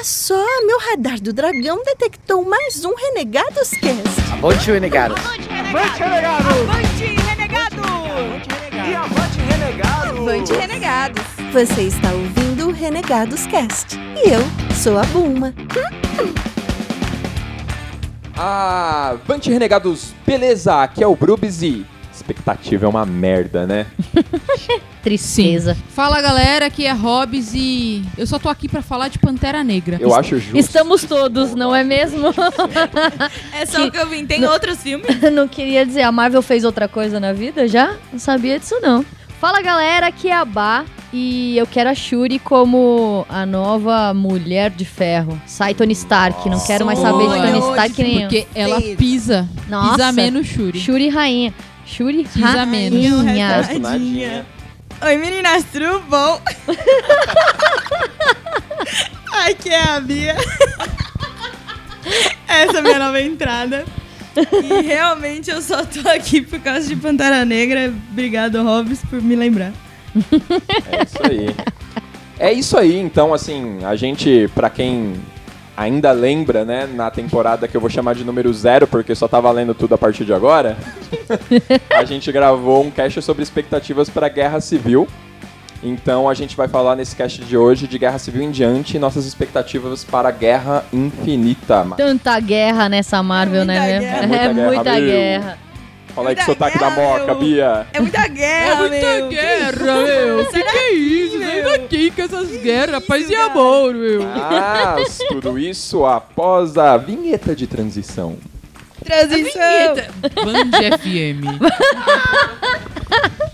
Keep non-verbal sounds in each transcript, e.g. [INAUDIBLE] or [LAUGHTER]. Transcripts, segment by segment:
Olha só, meu radar do dragão detectou mais um Renegados Cast. Avante, renegado. Avante, renegado! Avante, renegado! E avante, renegado! Avante, renegados! Você está ouvindo o Renegados Cast. E eu sou a Bulma. Ah, Avante Renegados, beleza? Aqui é o Brubis e expectativa é uma merda, né? [LAUGHS] Tristeza. Fala galera, aqui é Hobbs e eu só tô aqui pra falar de Pantera Negra. Eu acho justo. Estamos todos, não é mesmo? [LAUGHS] É só o que eu vim. Tem outros filmes? [LAUGHS] não queria dizer, a Marvel fez outra coisa na vida já? Não sabia disso não. Fala galera, aqui é a Bá e eu quero a Shuri como a nova Mulher de Ferro. Sai Tony Stark, não quero mais saber de Tony Stark nenhum. Porque ela Sim. pisa, Nossa. pisa menos Shuri. Shuri rainha. Shuri rainha. Nadinha. Oi meninas, tudo bom? [LAUGHS] Aqui é a Bia. [LAUGHS] Essa é a minha nova entrada. E realmente eu só tô aqui por causa de Pantera Negra. Obrigado, Hobbs, por me lembrar. É isso aí. É isso aí, então, assim, a gente, pra quem ainda lembra, né, na temporada que eu vou chamar de número zero, porque só tá valendo tudo a partir de agora, [LAUGHS] a gente gravou um cast sobre expectativas pra Guerra Civil. Então a gente vai falar nesse cast de hoje de Guerra Civil em diante e nossas expectativas para a Guerra Infinita. Tanta guerra nessa Marvel, É muita né? guerra. mesmo? É É muita muita guerra, meu. guerra. Fala aí que Muita sotaque da moca, meu. Bia. É muita guerra, meu. guerra, meu. Que que é isso? Sai daqui com essas guerras, paz e amor, meu. Mas tudo isso após a vinheta de transição. Transição. Band FM. [LAUGHS]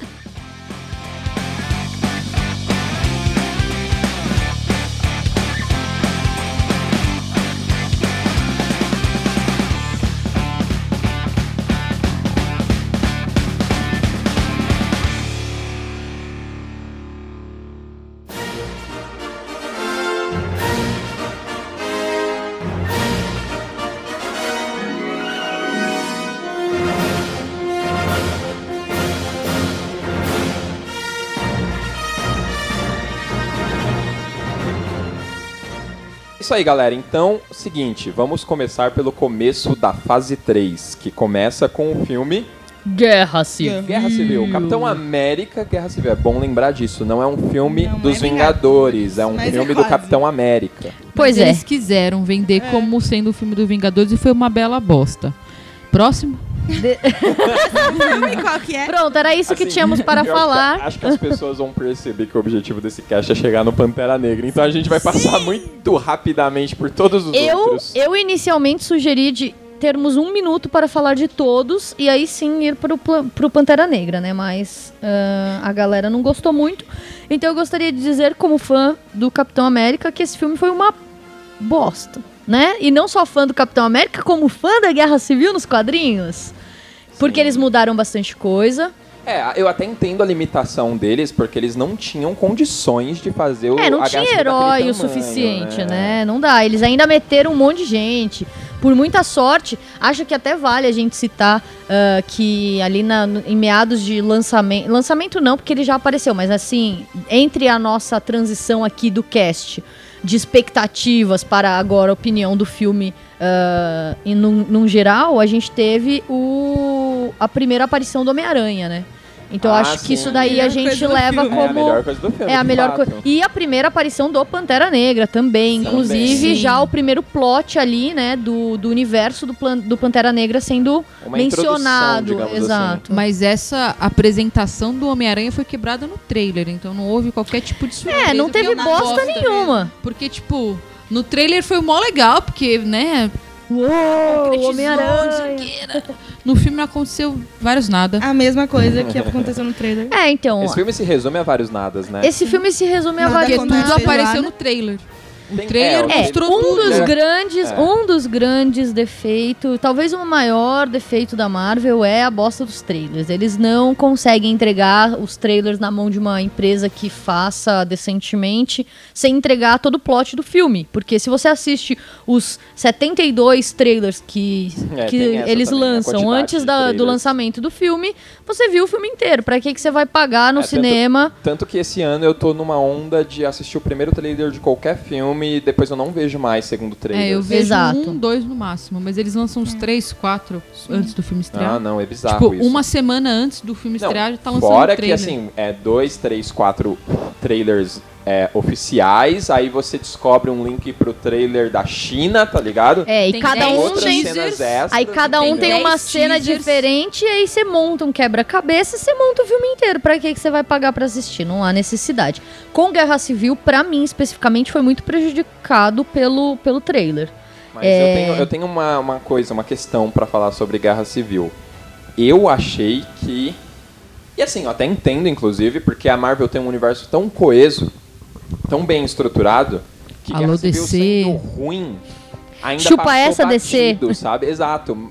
Isso aí, galera. Então, seguinte, vamos começar pelo começo da fase 3, que começa com o filme Guerra Civil. Guerra Civil. Capitão América, Guerra Civil. É bom lembrar disso. Não é um filme Não dos é Vingadores, é um mas é filme do quase. Capitão América. Pois Mas é. Eles quiseram vender como sendo o filme do Vingadores e foi uma bela bosta. Próximo. Filme qual que é? Pronto, era isso que Assim, tínhamos para eu acho que- falar. Acho que, as pessoas vão perceber que o objetivo desse cast é chegar no Pantera Negra. Então a gente vai passar muito rapidamente por todos os Eu, outros. eu inicialmente sugeri de termos um minuto para falar de todos e aí sim ir pro, pla- pro Pantera Negra, né? Mas ah, a galera não gostou muito. Então eu gostaria de dizer, como fã do Capitão América, que esse filme foi uma bosta, né? E não só fã do Capitão América, como fã da Guerra Civil nos quadrinhos. Porque Sim. eles mudaram bastante coisa. É, eu até entendo a limitação deles, porque eles não tinham condições de fazer o É, não tinha herói o tamanho, suficiente, né? Não dá. Eles ainda meteram um monte de gente. Por muita sorte, acho que até vale a gente citar ah, que ali na- em meados de lançamento. Lançamento não, porque ele já apareceu, mas assim, entre a nossa transição aqui do cast de expectativas para agora a opinião do filme e num, num geral, a gente teve o, a primeira aparição do Homem-Aranha, né? Então Ah, acho que sim. isso daí a Melhor gente leva filme. É a como melhor coisa do filme. é a melhor coisa. E a primeira aparição do Pantera Negra também. Sim. Inclusive, Também. já o primeiro plot ali, né, do, do universo do, plan- do Pantera Negra sendo Uma mencionado. digamos Exato. Mas essa apresentação do Homem-Aranha foi quebrada no trailer, então não houve qualquer tipo de surpresa. É, não teve uma bosta nenhuma. Porque, tipo, no trailer foi mó legal, porque, né, Uou, Homem-Aranha. No filme não aconteceu vários nada. A mesma coisa que aconteceu no trailer. É, então. Esse filme se resume a vários nadas, né? Esse filme se resume a Nada várias Porque tudo apareceu né? no trailer. O Tem- trailer é, mostrou um tudo. dos né? grandes, É. um dos grandes defeitos, talvez o maior defeito da Marvel é a bosta dos trailers. Eles não conseguem entregar os trailers na mão de uma empresa que faça decentemente, sem entregar todo o plot do filme. Porque se você assiste os 72 trailers que, É, que eles também, a lançam antes da- do lançamento do filme, você viu o filme inteiro. Pra que, que você vai pagar no É, tanto- cinema? Tanto que esse ano eu tô numa onda de assistir o primeiro trailer de qualquer filme filme e depois eu não vejo mais segundo o trailer. É, eu vejo Exato. um, dois no máximo, mas eles lançam uns três, quatro antes do filme estrear. Ah, não, é bizarro tipo, isso. uma semana antes do filme Não, estrear já tá lançando Fora o que, trailer. assim, é dois, três, quatro trailers é, oficiais, aí você descobre um link pro trailer da China, tá ligado? É, e Tem cada um tem. cenas extras. Aí cada um entendeu? tem uma cena teasers. diferente e aí você monta um quebra-cabeça e você monta o filme inteiro. Pra que que você vai pagar pra assistir? Não há necessidade. Com Guerra Civil, pra mim especificamente, foi muito prejudicado pelo, pelo trailer. Mas É. eu tenho, eu tenho uma, uma coisa, uma questão pra falar sobre Guerra Civil. Eu achei que. E assim, eu até entendo, inclusive, porque a Marvel tem um universo tão coeso, tão bem estruturado, que Alô, Guerra Civil sendo ruim. Ainda Chupa essa, batido, DC. sabe? Exato.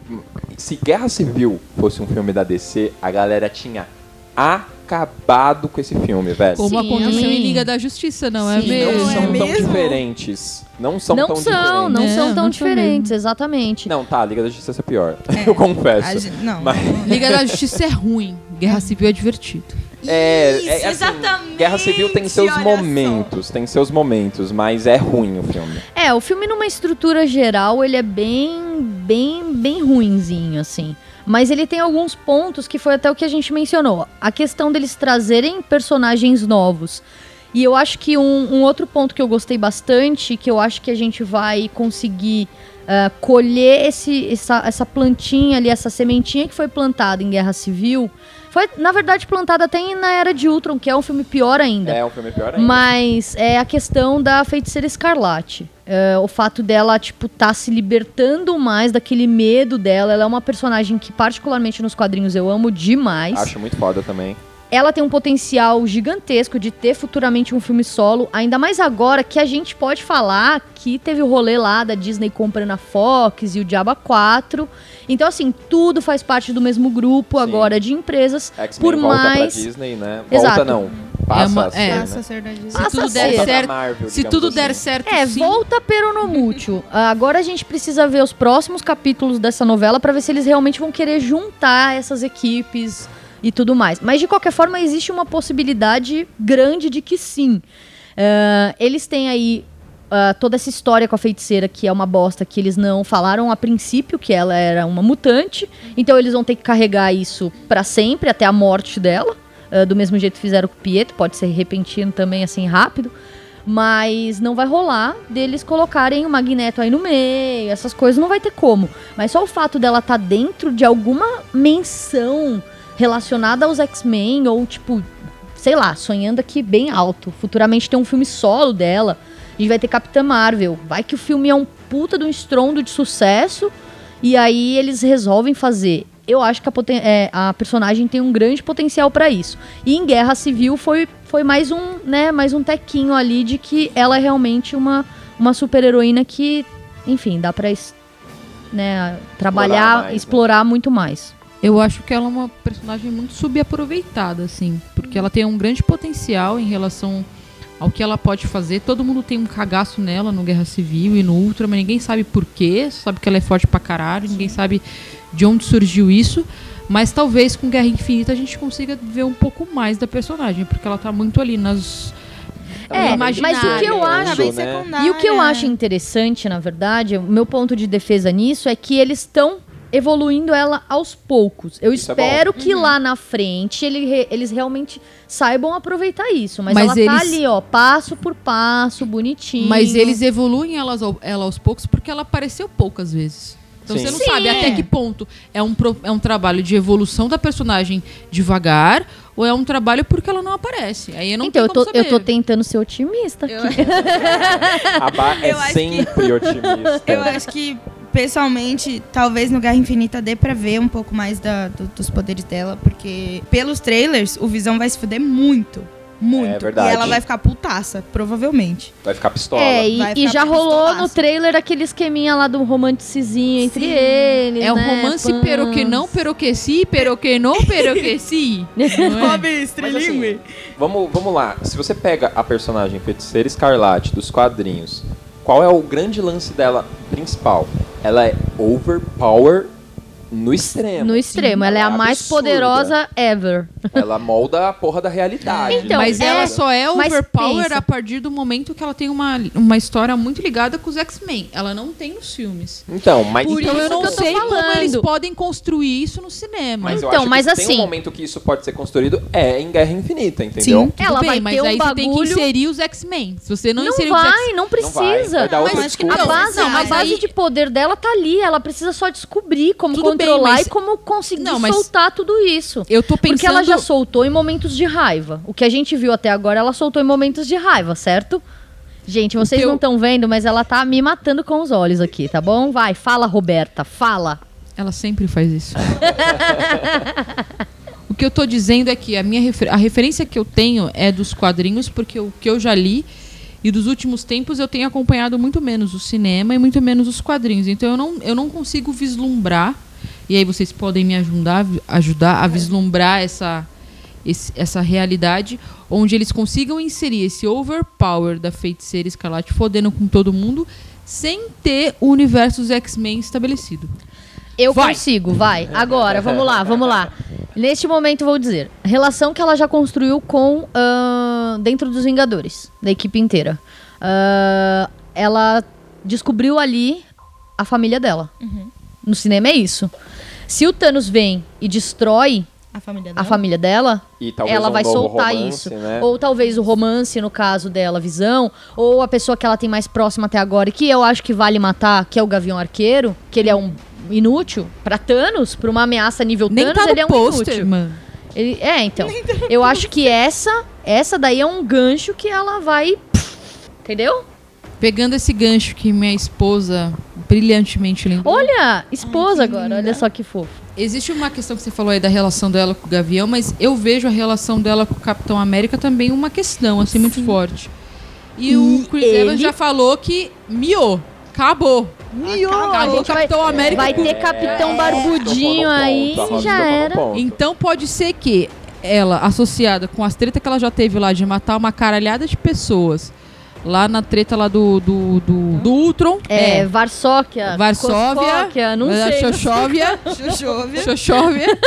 Se Guerra Civil fosse um filme da DC, a galera tinha acabado com esse filme, velho. Como Sim. aconteceu em Liga da Justiça, não é Sim. Não mesmo? são é tão mesmo? diferentes. Não são não tão são, diferentes. não É, são tão não são diferentes, exatamente. Não, tá, a Liga da Justiça é pior. [LAUGHS] Eu confesso. A não. Mas- Liga da Justiça é ruim, Guerra Civil é divertido. É, Isso, é assim, exatamente, Guerra Civil tem seus momentos, tem seus momentos, mas é ruim o filme. É, o filme numa estrutura geral, ele é bem, bem, bem ruinzinho, assim. Mas ele tem alguns pontos que foi até o que a gente mencionou. A questão deles trazerem personagens novos. E eu acho que um, um outro ponto que eu gostei bastante, que eu acho que a gente vai conseguir ah, colher esse, essa, essa plantinha ali, essa sementinha que foi plantada em Guerra Civil, foi, na verdade, plantada até na Era de Ultron, que é um filme pior ainda. É um filme pior ainda. Mas é a questão da feiticeira escarlate. É, o fato dela, tipo, tá se libertando mais daquele medo dela. Ela é uma personagem que, particularmente nos quadrinhos, eu amo demais. Acho muito foda também. Ela tem um potencial gigantesco de ter futuramente um filme solo, ainda mais agora que a gente pode falar que teve o rolê lá da Disney comprando a Fox e o Diaba 4. Então, assim, tudo faz parte do mesmo grupo Sim. agora de empresas. X-Men Por volta pra mais- Disney, né? Exato. Volta não. Passa É uma- a ser, é. né? Passa a ser da Disney. Se Passa tudo a der ser. Certo, Marvel, se tudo assim. der certo, É, sim. volta peronomútil. Agora a gente precisa ver os próximos capítulos dessa novela pra ver se eles realmente vão querer juntar essas equipes e tudo mais. Mas de qualquer forma, existe uma possibilidade grande de que sim. Ah, eles têm aí ah, toda essa história com a feiticeira que é uma bosta que eles não falaram a princípio que ela era uma mutante. Então eles vão ter que carregar isso pra sempre, até a morte dela. Ah, do mesmo jeito que fizeram com o Pietro, pode ser repentino também, assim, rápido. Mas não vai rolar deles colocarem o Magneto aí no meio, essas coisas não vai ter como. Mas só o fato dela estar dentro de alguma menção relacionada aos X-Men, ou tipo, sei lá, sonhando aqui bem alto. Futuramente tem um filme solo dela. A gente vai ter Capitã Marvel. Vai que o filme é um puta de um estrondo de sucesso. E aí eles resolvem fazer. Eu acho que a, é, a personagem tem um grande potencial pra isso. E em Guerra Civil foi, foi mais um, né, mais um tequinho ali de que ela é realmente uma, uma super-heroína que, enfim, dá pra né, trabalhar, mais, né? explorar muito mais. Eu acho que ela é uma personagem muito subaproveitada, assim. Porque ela tem um grande potencial em relação ao que ela pode fazer. Todo mundo tem um cagaço nela no Guerra Civil e no Ultra, mas ninguém sabe por quê. Só sabe que ela é forte pra caralho, ninguém sabe de onde surgiu isso. Mas talvez com Guerra Infinita a gente consiga ver um pouco mais da personagem, porque ela tá muito ali nas. É, no mas o que eu Tá acho- bem né? E o que eu acho interessante, na verdade, o meu ponto de defesa nisso é que eles estão evoluindo ela aos poucos. Eu Isso é espero bom. que lá na frente ele eles realmente saibam aproveitar isso. Mas, Mas ela tá eles- ali, ó, passo por passo, bonitinho. Mas eles evoluem elas ao- ela aos poucos porque ela apareceu poucas vezes. Então Sim. você não Sim. sabe até que ponto é um, pro- é um trabalho de evolução da personagem devagar ou é um trabalho porque ela não aparece. Aí eu não então, eu tô, como eu tô tentando ser otimista Eu, aqui. A Bá é Eu acho que- sempre otimista. eu acho que, pessoalmente, talvez no Guerra Infinita dê pra ver um pouco mais da- do- dos poderes dela, porque pelos trailers, o Visão vai se fuder muito. Muito. É verdade. E ela vai ficar putaça, provavelmente. Vai ficar pistola. É, e, e já rolou no trailer aquele esqueminha lá do romanticezinho entre Sim. eles. É um né? romance Fãs. pero que não, pero que si, pero que não, pero que si. Não é? Assim, vamos, vamos lá. Se você pega a personagem Feiticeira Escarlate dos quadrinhos, qual é o grande lance dela principal? Ela é overpower no extremo. No extremo. ela é a mais absurda. poderosa ever. [LAUGHS] Ela molda a porra da realidade. Então, mas é, ela só é overpower a partir do momento que ela tem uma, uma história muito ligada com os X-Men. Ela não tem nos filmes. Então, mas Por então isso eu não que eu tô sei como falando. eles podem construir isso no cinema. Mas eu Então, acho mas que tem assim- um momento que isso pode ser construído é em Guerra Infinita, entendeu? Sim. Tudo ela bem, vai mas ter um aí você tem que bagulho- inserir os X-Men. Se você não, Não, inserir os vai, X-Men. não Não vai, precisa. vai Mas acho que A base, Não, a mas base aí- de poder dela tá ali. Ela precisa só descobrir como Tudo controlar mas- e como conseguir Não, mas- soltar tudo isso. Eu tô pensando. Porque ela já soltou em momentos de raiva. O que a gente viu até agora, ela soltou em momentos de raiva, certo? Gente, vocês eu- não estão vendo, mas ela tá me matando com os olhos aqui, tá bom? Vai, fala, Roberta, fala. Ela sempre faz isso. [LAUGHS] o que eu tô dizendo é que a minha refer- a referência que eu tenho é dos quadrinhos, porque o que eu já li e dos últimos tempos eu tenho acompanhado muito menos o cinema e muito menos os quadrinhos. Então eu não, eu não consigo vislumbrar, e aí vocês podem me ajudar, ajudar a vislumbrar essa, esse- essa realidade onde eles consigam inserir esse overpower da feiticeira escarlate fodendo com todo mundo sem ter o universo dos X-Men estabelecido. Eu Vai. consigo, vai. Agora, vamos lá, vamos lá. Neste momento, vou dizer. Relação que ela já construiu com. ahn, dentro dos Vingadores, da equipe inteira. Ah, ela descobriu ali a família dela. No cinema é isso. Se o Thanos vem e destrói A família a dela. família dela, E ela um vai soltar romance, isso. Né? Ou talvez o romance, no caso dela, Visão, ou a pessoa que ela tem mais próxima até agora, e que eu acho que vale matar, que é o Gavião Arqueiro, que ele é um inútil pra Thanos, pra uma ameaça nível Nem Thanos, tá ele é um pôster, inútil. mano. Ele- é, então. [LAUGHS] Eu acho que essa, essa daí é um gancho que ela vai. Entendeu? Pegando esse gancho que minha esposa brilhantemente lembrou. Olha, esposa Ai, agora, olha só que fofo. Existe uma questão que você falou aí da relação dela com o Gavião, mas eu vejo a relação dela com o Capitão América também uma questão, assim, muito forte. E, E o Chris ele- Evans já falou que miou. Acabou. Miou, Acabou o Capitão América. Vai ter Capitão É, Barbudinho no aí, Rosa já era. Então pode ser que ela, associada com as tretas que ela já teve lá de matar uma caralhada de pessoas, lá na treta lá do, do, do, do Ultron, É, Varsóquia. Varsóvia, não é, sei. Xoxóvia, Xoxove. Xoxóvia.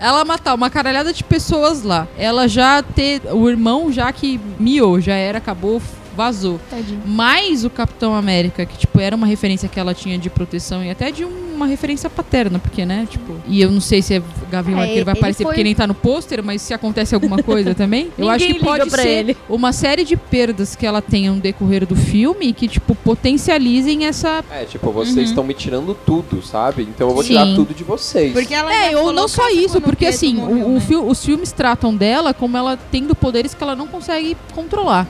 ela matar uma caralhada de pessoas lá. Ela já ter. O irmão já que miou, já era, acabou, vazou. Tadinho. Mais o Capitão América, que, tipo, era uma referência que ela tinha de proteção e até de uma referência paterna, porque, né, tipo... E eu não sei se é Gavião É, Arqueiro vai aparecer foi- porque nem tá no pôster, mas se acontece alguma coisa [LAUGHS] também, eu acho que pode ser ele. uma série de perdas que ela tenha no decorrer do filme que, tipo, potencializem essa... É, tipo, vocês estão me tirando tudo, sabe? Então eu vou tirar Sim. tudo de vocês. Porque ela É, ou não só isso, porque assim, morreu, o, o né? fil- os filmes tratam dela como ela tendo poderes que ela não consegue controlar.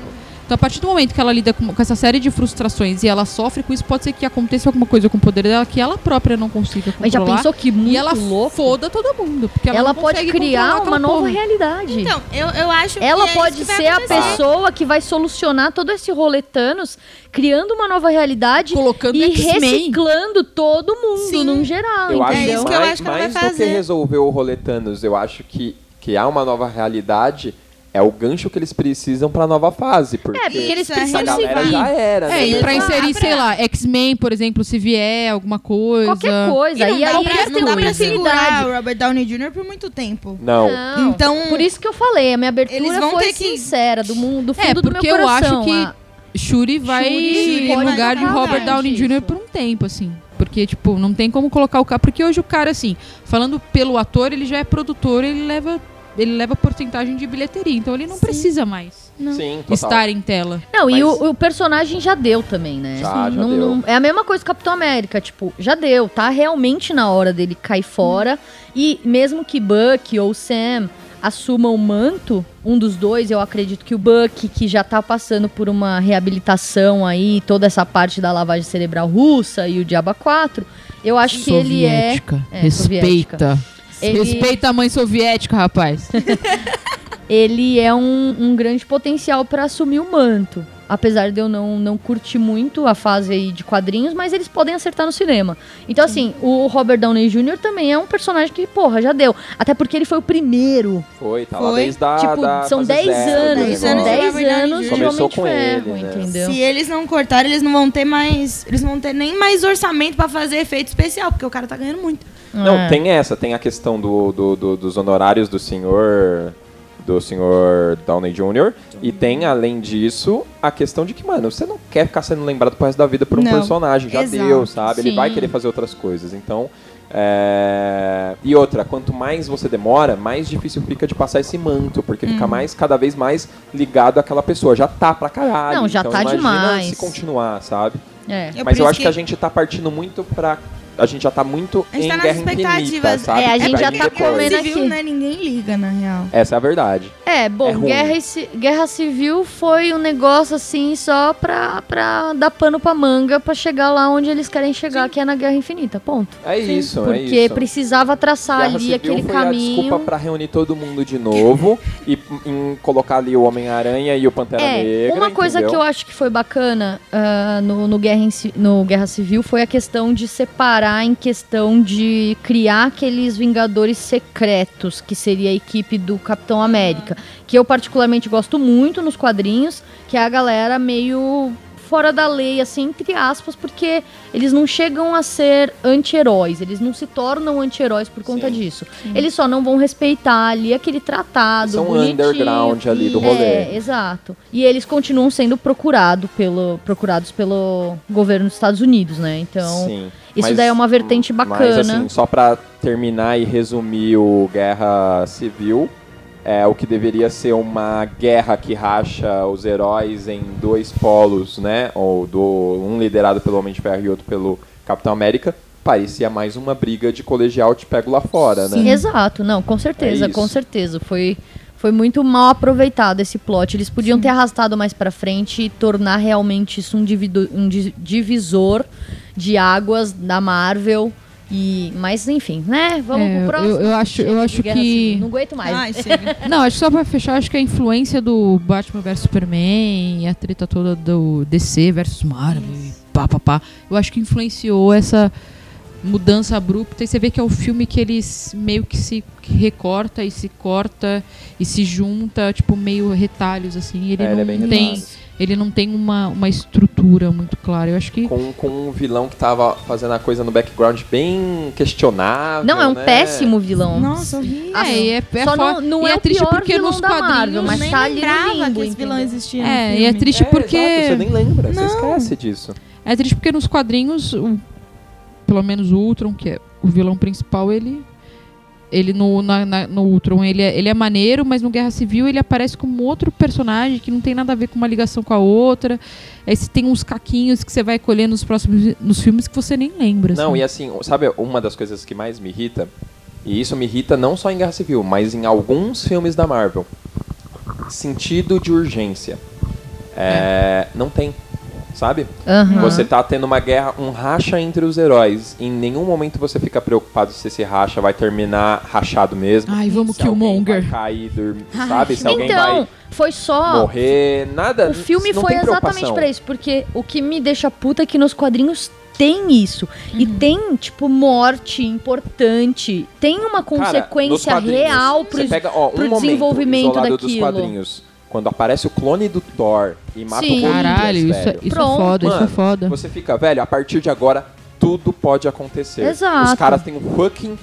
Então, a partir do momento que ela lida com, com essa série de frustrações e ela sofre com isso, pode ser que aconteça alguma coisa com o poder dela que ela própria não consiga controlar. Mas já pensou que muito e ela louco? foda todo mundo. Porque ela, Ela, não pode criar uma nova porra. realidade. Então, eu, eu acho ela que é pode isso que vai ser a pessoa que vai solucionar todo esse rolê Thanos, criando uma nova realidade Colocando e reciclando todo mundo, Sim. num geral, Eu acho É isso que eu mais, acho que ela mais vai do que fazer. resolver o rolê Thanos, eu acho que criar uma nova realidade é o gancho que eles precisam pra nova fase. Porque, É, porque eles é essa precisam se galera já era, né? É, e pra inserir, pra- sei lá, X-Men, por exemplo, se vier alguma coisa. Qualquer coisa. E não E, aí pra, eles não dá pra segurar o Robert Downey Jr. por muito tempo. Não. Não. Então, Por isso que eu falei, a minha abertura Eles vão foi ter que- sincera, do, mundo, do fundo É, do meu porque eu coração. acho que a- Shuri vai Shuri em pode lugar de Robert Downey Jr. isso. por um tempo, assim. Porque, tipo, não tem como colocar o cara. Porque hoje o cara, assim, falando pelo ator, ele já é produtor, ele leva. Ele leva porcentagem de bilheteria, então ele não precisa mais Sim, total. estar em tela. Não, e Mas- o, o personagem já deu também, né? Já, já Não- deu. não- é a mesma coisa que o Capitão América, tipo, já deu, tá realmente na hora dele cair fora. E mesmo que Buck ou Sam assumam o manto, um dos dois, eu acredito que o Buck, que já tá passando por uma reabilitação aí, toda essa parte da lavagem cerebral russa e o Diaba 4, eu acho que ele é. é, Respeita. Ele- Respeita a mãe soviética, rapaz. [LAUGHS] ele é um, um grande potencial pra assumir o manto. Apesar de eu não, não curtir muito a fase aí de quadrinhos, mas eles podem acertar no cinema. Então, assim, o Robert Downey Jr. também é um personagem que, porra, já deu. Até porque ele foi o primeiro. Foi, tá lá Foi. desde a tipo, da são fase 10 zero do anos, Dez são anos de negócio. 10 Robert Downey anos de Homem de com Ferro, ele, né? entendeu? Se eles não cortarem, eles não vão ter mais. Eles não vão ter nem mais orçamento pra fazer efeito especial, porque o cara tá ganhando muito. Não, É. tem essa, tem a questão do, do- do- dos honorários do senhor do senhor Downey Jr. E tem, além disso, a questão de que, mano, você não quer ficar sendo lembrado pro resto da vida por um Não, personagem. Já exato. deu, sabe? Ele Sim. vai querer fazer outras coisas. Então. é, E outra, quanto mais você demora, mais difícil fica de passar esse manto, porque fica mais, cada vez mais ligado àquela pessoa. Já tá pra caralho. Não, já então tá imagina demais. se continuar, sabe? É. É Mas eu acho que... a gente tá partindo muito pra. A gente já tá muito A gente em tá nas guerra infinita, expectativas. sabe? É, a gente já tá depois. comendo civil, aqui. né? Ninguém liga, na real. Essa é a verdade. É, bom, É guerra, guerra Civil foi um negócio assim só pra, pra dar pano pra manga pra chegar lá onde eles querem chegar, que é na Guerra Infinita, ponto. É isso, é Porque isso. precisava traçar Guerra ali Civil aquele foi a caminho. desculpa pra reunir todo mundo de novo e em colocar ali o Homem-Aranha e o Pantera É, Negra. uma coisa entendeu? que eu acho que foi bacana ah, no, no, Guerra no Guerra Civil foi a questão de separar em questão de criar aqueles Vingadores secretos, que seria a equipe do Capitão América. Que eu particularmente gosto muito nos quadrinhos, que é a galera meio fora da lei, assim, entre aspas, porque eles não chegam a ser anti-heróis, eles não se tornam anti-heróis por conta Sim. disso. Eles só não vão respeitar ali aquele tratado São underground ali do rolê. É, exato. E eles continuam sendo procurado pelo, procurados pelo governo dos Estados Unidos, né? Então, Sim. isso Mas- daí é uma vertente Mas bacana. assim, só pra terminar e resumir o Guerra Civil, é o que deveria ser uma guerra que racha os heróis em dois polos, né? Ou do um liderado pelo Homem de Ferro e outro pelo Capitão América. Parecia mais uma briga de colegial te pego lá fora, né? Exato, não, com certeza, É com certeza. Foi, foi muito mal aproveitado esse plot. Eles podiam ter arrastado mais pra frente e tornar realmente isso um, divido- um di- divisor de águas da Marvel. E, mas enfim, né? Vamos É, pro próximo. eu- eu acho- eu acho que- Civil. Não aguento mais. Ai. [LAUGHS] Não, acho que só pra fechar, acho que a influência do Batman vs Superman e a treta toda do DC versus Marvel e pá, pá, pá, eu acho que influenciou essa mudança abrupta e você vê que é o filme que eles meio que se recorta e se corta e se junta, tipo, meio retalhos, assim. Ele É, ele não é bem tem, ele não tem uma, uma estrutura muito clara. Eu acho que Com, com um vilão que tava fazendo a coisa no background bem questionável. Não, é um né? péssimo vilão. Nossa, horrível. É, é, é Só fo- não, não é, é o triste pior porque vilão nos da Marvel, quadrinhos mas nem tá ali lembrava que esse vilão existia no É, e é triste É, porque. exato, você nem lembra, você Não. esquece disso. É triste porque nos quadrinhos, o- pelo menos o Ultron, que é o vilão principal, ele. Ele no, na- na- no Ultron ele é, ele é maneiro, mas no Guerra Civil ele aparece como outro personagem que não tem nada a ver com uma ligação com a outra. Aí você tem uns caquinhos que você vai colher nos próximos nos filmes que você nem lembra. Não, assim. e assim, sabe uma das coisas que mais me irrita? E isso me irrita não só em Guerra Civil, mas em alguns filmes da Marvel. Sentido de urgência. É, Não tem, sabe? Aham. Você tá tendo uma guerra, um racha entre os heróis. Em nenhum momento você fica preocupado se esse racha vai terminar rachado mesmo. Ai, vamos se alguém vai Killmonger. cair, dormir, sabe? Se alguém Então, vai foi só. morrer, nada. O filme não foi tem exatamente pra isso, porque o que me deixa puta é que nos quadrinhos tem isso. E Uhum. tem, tipo, morte importante. Tem uma Cara, consequência quadrinhos, real você pro, pega, ó, um pro momento desenvolvimento isolado dos daquilo. quadrinhos. Quando aparece o clone do Thor e mata Sim. o Golias, Caralho, isso, é- velho. isso é Pronto. foda, isso é Mano, foda. Você fica, velho, a partir de agora tudo pode acontecer. Exato. Os caras têm um fucking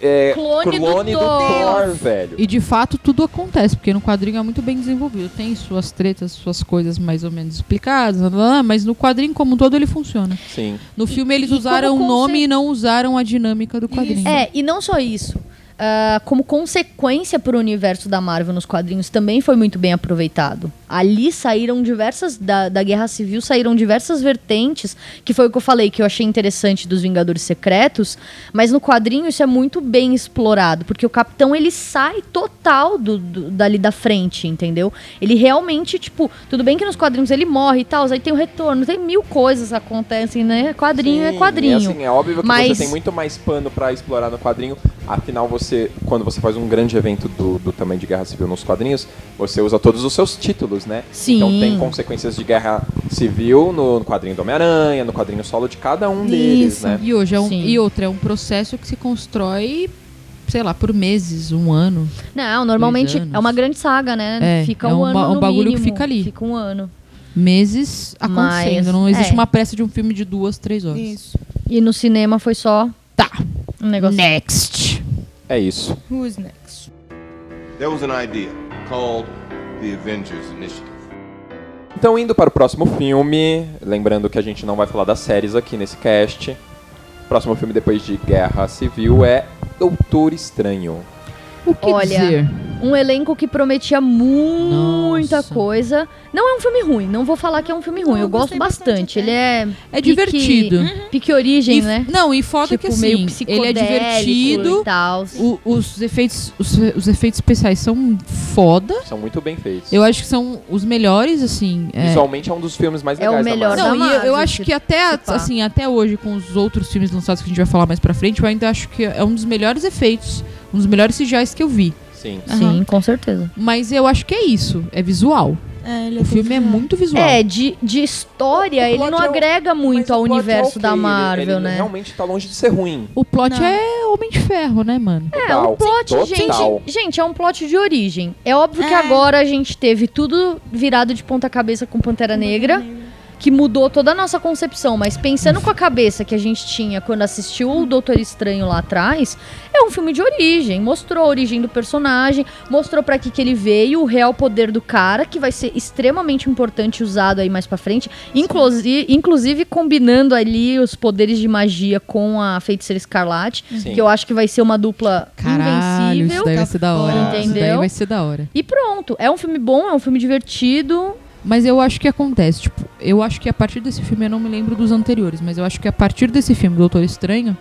é, Clone do do, Thor. Thor, velho. E de fato tudo acontece, porque no quadrinho é muito bem desenvolvido. Tem suas tretas, suas coisas mais ou menos explicadas, blá, blá, blá, mas no quadrinho como um todo ele funciona. Sim. No filme eles e usaram o conce- nome e não usaram a dinâmica do quadrinho. É, e não só isso. Ah, como consequência pro universo da Marvel nos quadrinhos também foi muito bem aproveitado. Ali saíram diversas. Da, da Guerra Civil saíram diversas vertentes, que foi o que eu falei, que eu achei interessante dos Vingadores Secretos. Mas no quadrinho isso é muito bem explorado, porque o Capitão ele sai total do, do- dali da frente, entendeu? Ele realmente, tipo, tudo bem que nos quadrinhos ele morre e tal, aí tem o retorno, tem mil coisas acontecem, né? Quadrinho é Sim, quadrinho. E assim, é óbvio que Mas- você tem muito mais pano pra explorar no quadrinho Afinal, você, quando você faz um grande evento do, do tamanho de guerra civil nos quadrinhos, você usa todos os seus títulos, né? Sim. Então tem consequências de guerra civil no quadrinho do Homem-Aranha, no quadrinho solo de cada um deles, Isso. né? E hoje é um, Sim. e outra, é um processo que se constrói, sei lá, por meses, um ano. Não, normalmente é uma grande saga, né? É, fica é um um ano ba- um bagulho que mínimo. fica ali. Fica um ano. Meses acontecendo. Mas, não existe é. uma pressa de um filme de duas, três horas. Isso. E no cinema foi só Tá. um negócio. Next. É isso. Who's next? There was an idea called the Avengers Initiative. Então, indo para o próximo filme, lembrando que a gente não vai falar das séries aqui nesse cast. O próximo filme depois de Guerra Civil é Doutor Estranho. O que Olha, dizer? Um elenco que prometia muita Nossa. coisa. Não é um filme ruim, não vou falar que é um filme ruim. Não, eu eu gosto bastante. bastante Ele é. É pique- divertido. Pique origem, E- né? Não, e foda tipo, que assim, meio ele é psicodélico divertido. E tal. o- os efeitos os, os efeitos especiais são foda. São muito bem feitos. Eu acho que são os melhores, assim. é. Visualmente é um dos filmes mais É o legais da melhor Marvel. da Não, e eu, eu Marvel, acho que até, assim, até hoje, com os outros filmes lançados que a gente vai falar mais pra frente, eu ainda acho que é um dos melhores efeitos, um dos melhores CGIs que eu vi. Sim. Sim, com certeza. Mas eu acho que é isso, é visual. É, ele O filme é muito visual. É, de, de história, O ele não é o- agrega muito Mas ao o é universo ok, da ele- Marvel, ele né? realmente tá longe de ser ruim. O plot Não. é Homem de Ferro, né, mano? É, Total, um plot, total. gente, gente, é um plot de origem. É óbvio que É. agora a gente teve tudo virado de ponta cabeça com Pantera Negra, que mudou toda a nossa concepção, mas pensando com a cabeça que a gente tinha quando assistiu o Doutor Estranho lá atrás, é um filme de origem, mostrou a origem do personagem, mostrou pra que que ele veio, o real poder do cara, que vai ser extremamente importante usado aí mais pra frente, inclusive, inclusive combinando ali os poderes de magia com a Feiticeira Escarlate, Sim. que eu acho que vai ser uma dupla Caralho, invencível. isso daí vai ser da hora. Isso daí Entendeu? vai ser da hora. E pronto, é um filme bom, é um filme divertido. Mas eu acho que acontece, tipo, eu acho que a partir desse filme, eu não me lembro dos anteriores, mas eu acho que a partir desse filme, Doutor Estranho,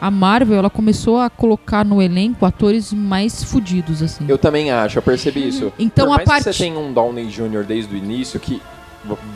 a Marvel, ela começou a colocar no elenco atores mais fudidos, assim. Eu também acho, eu percebi isso. Então, Por a mais parte- que você tenha um Downey Jr. desde o início, que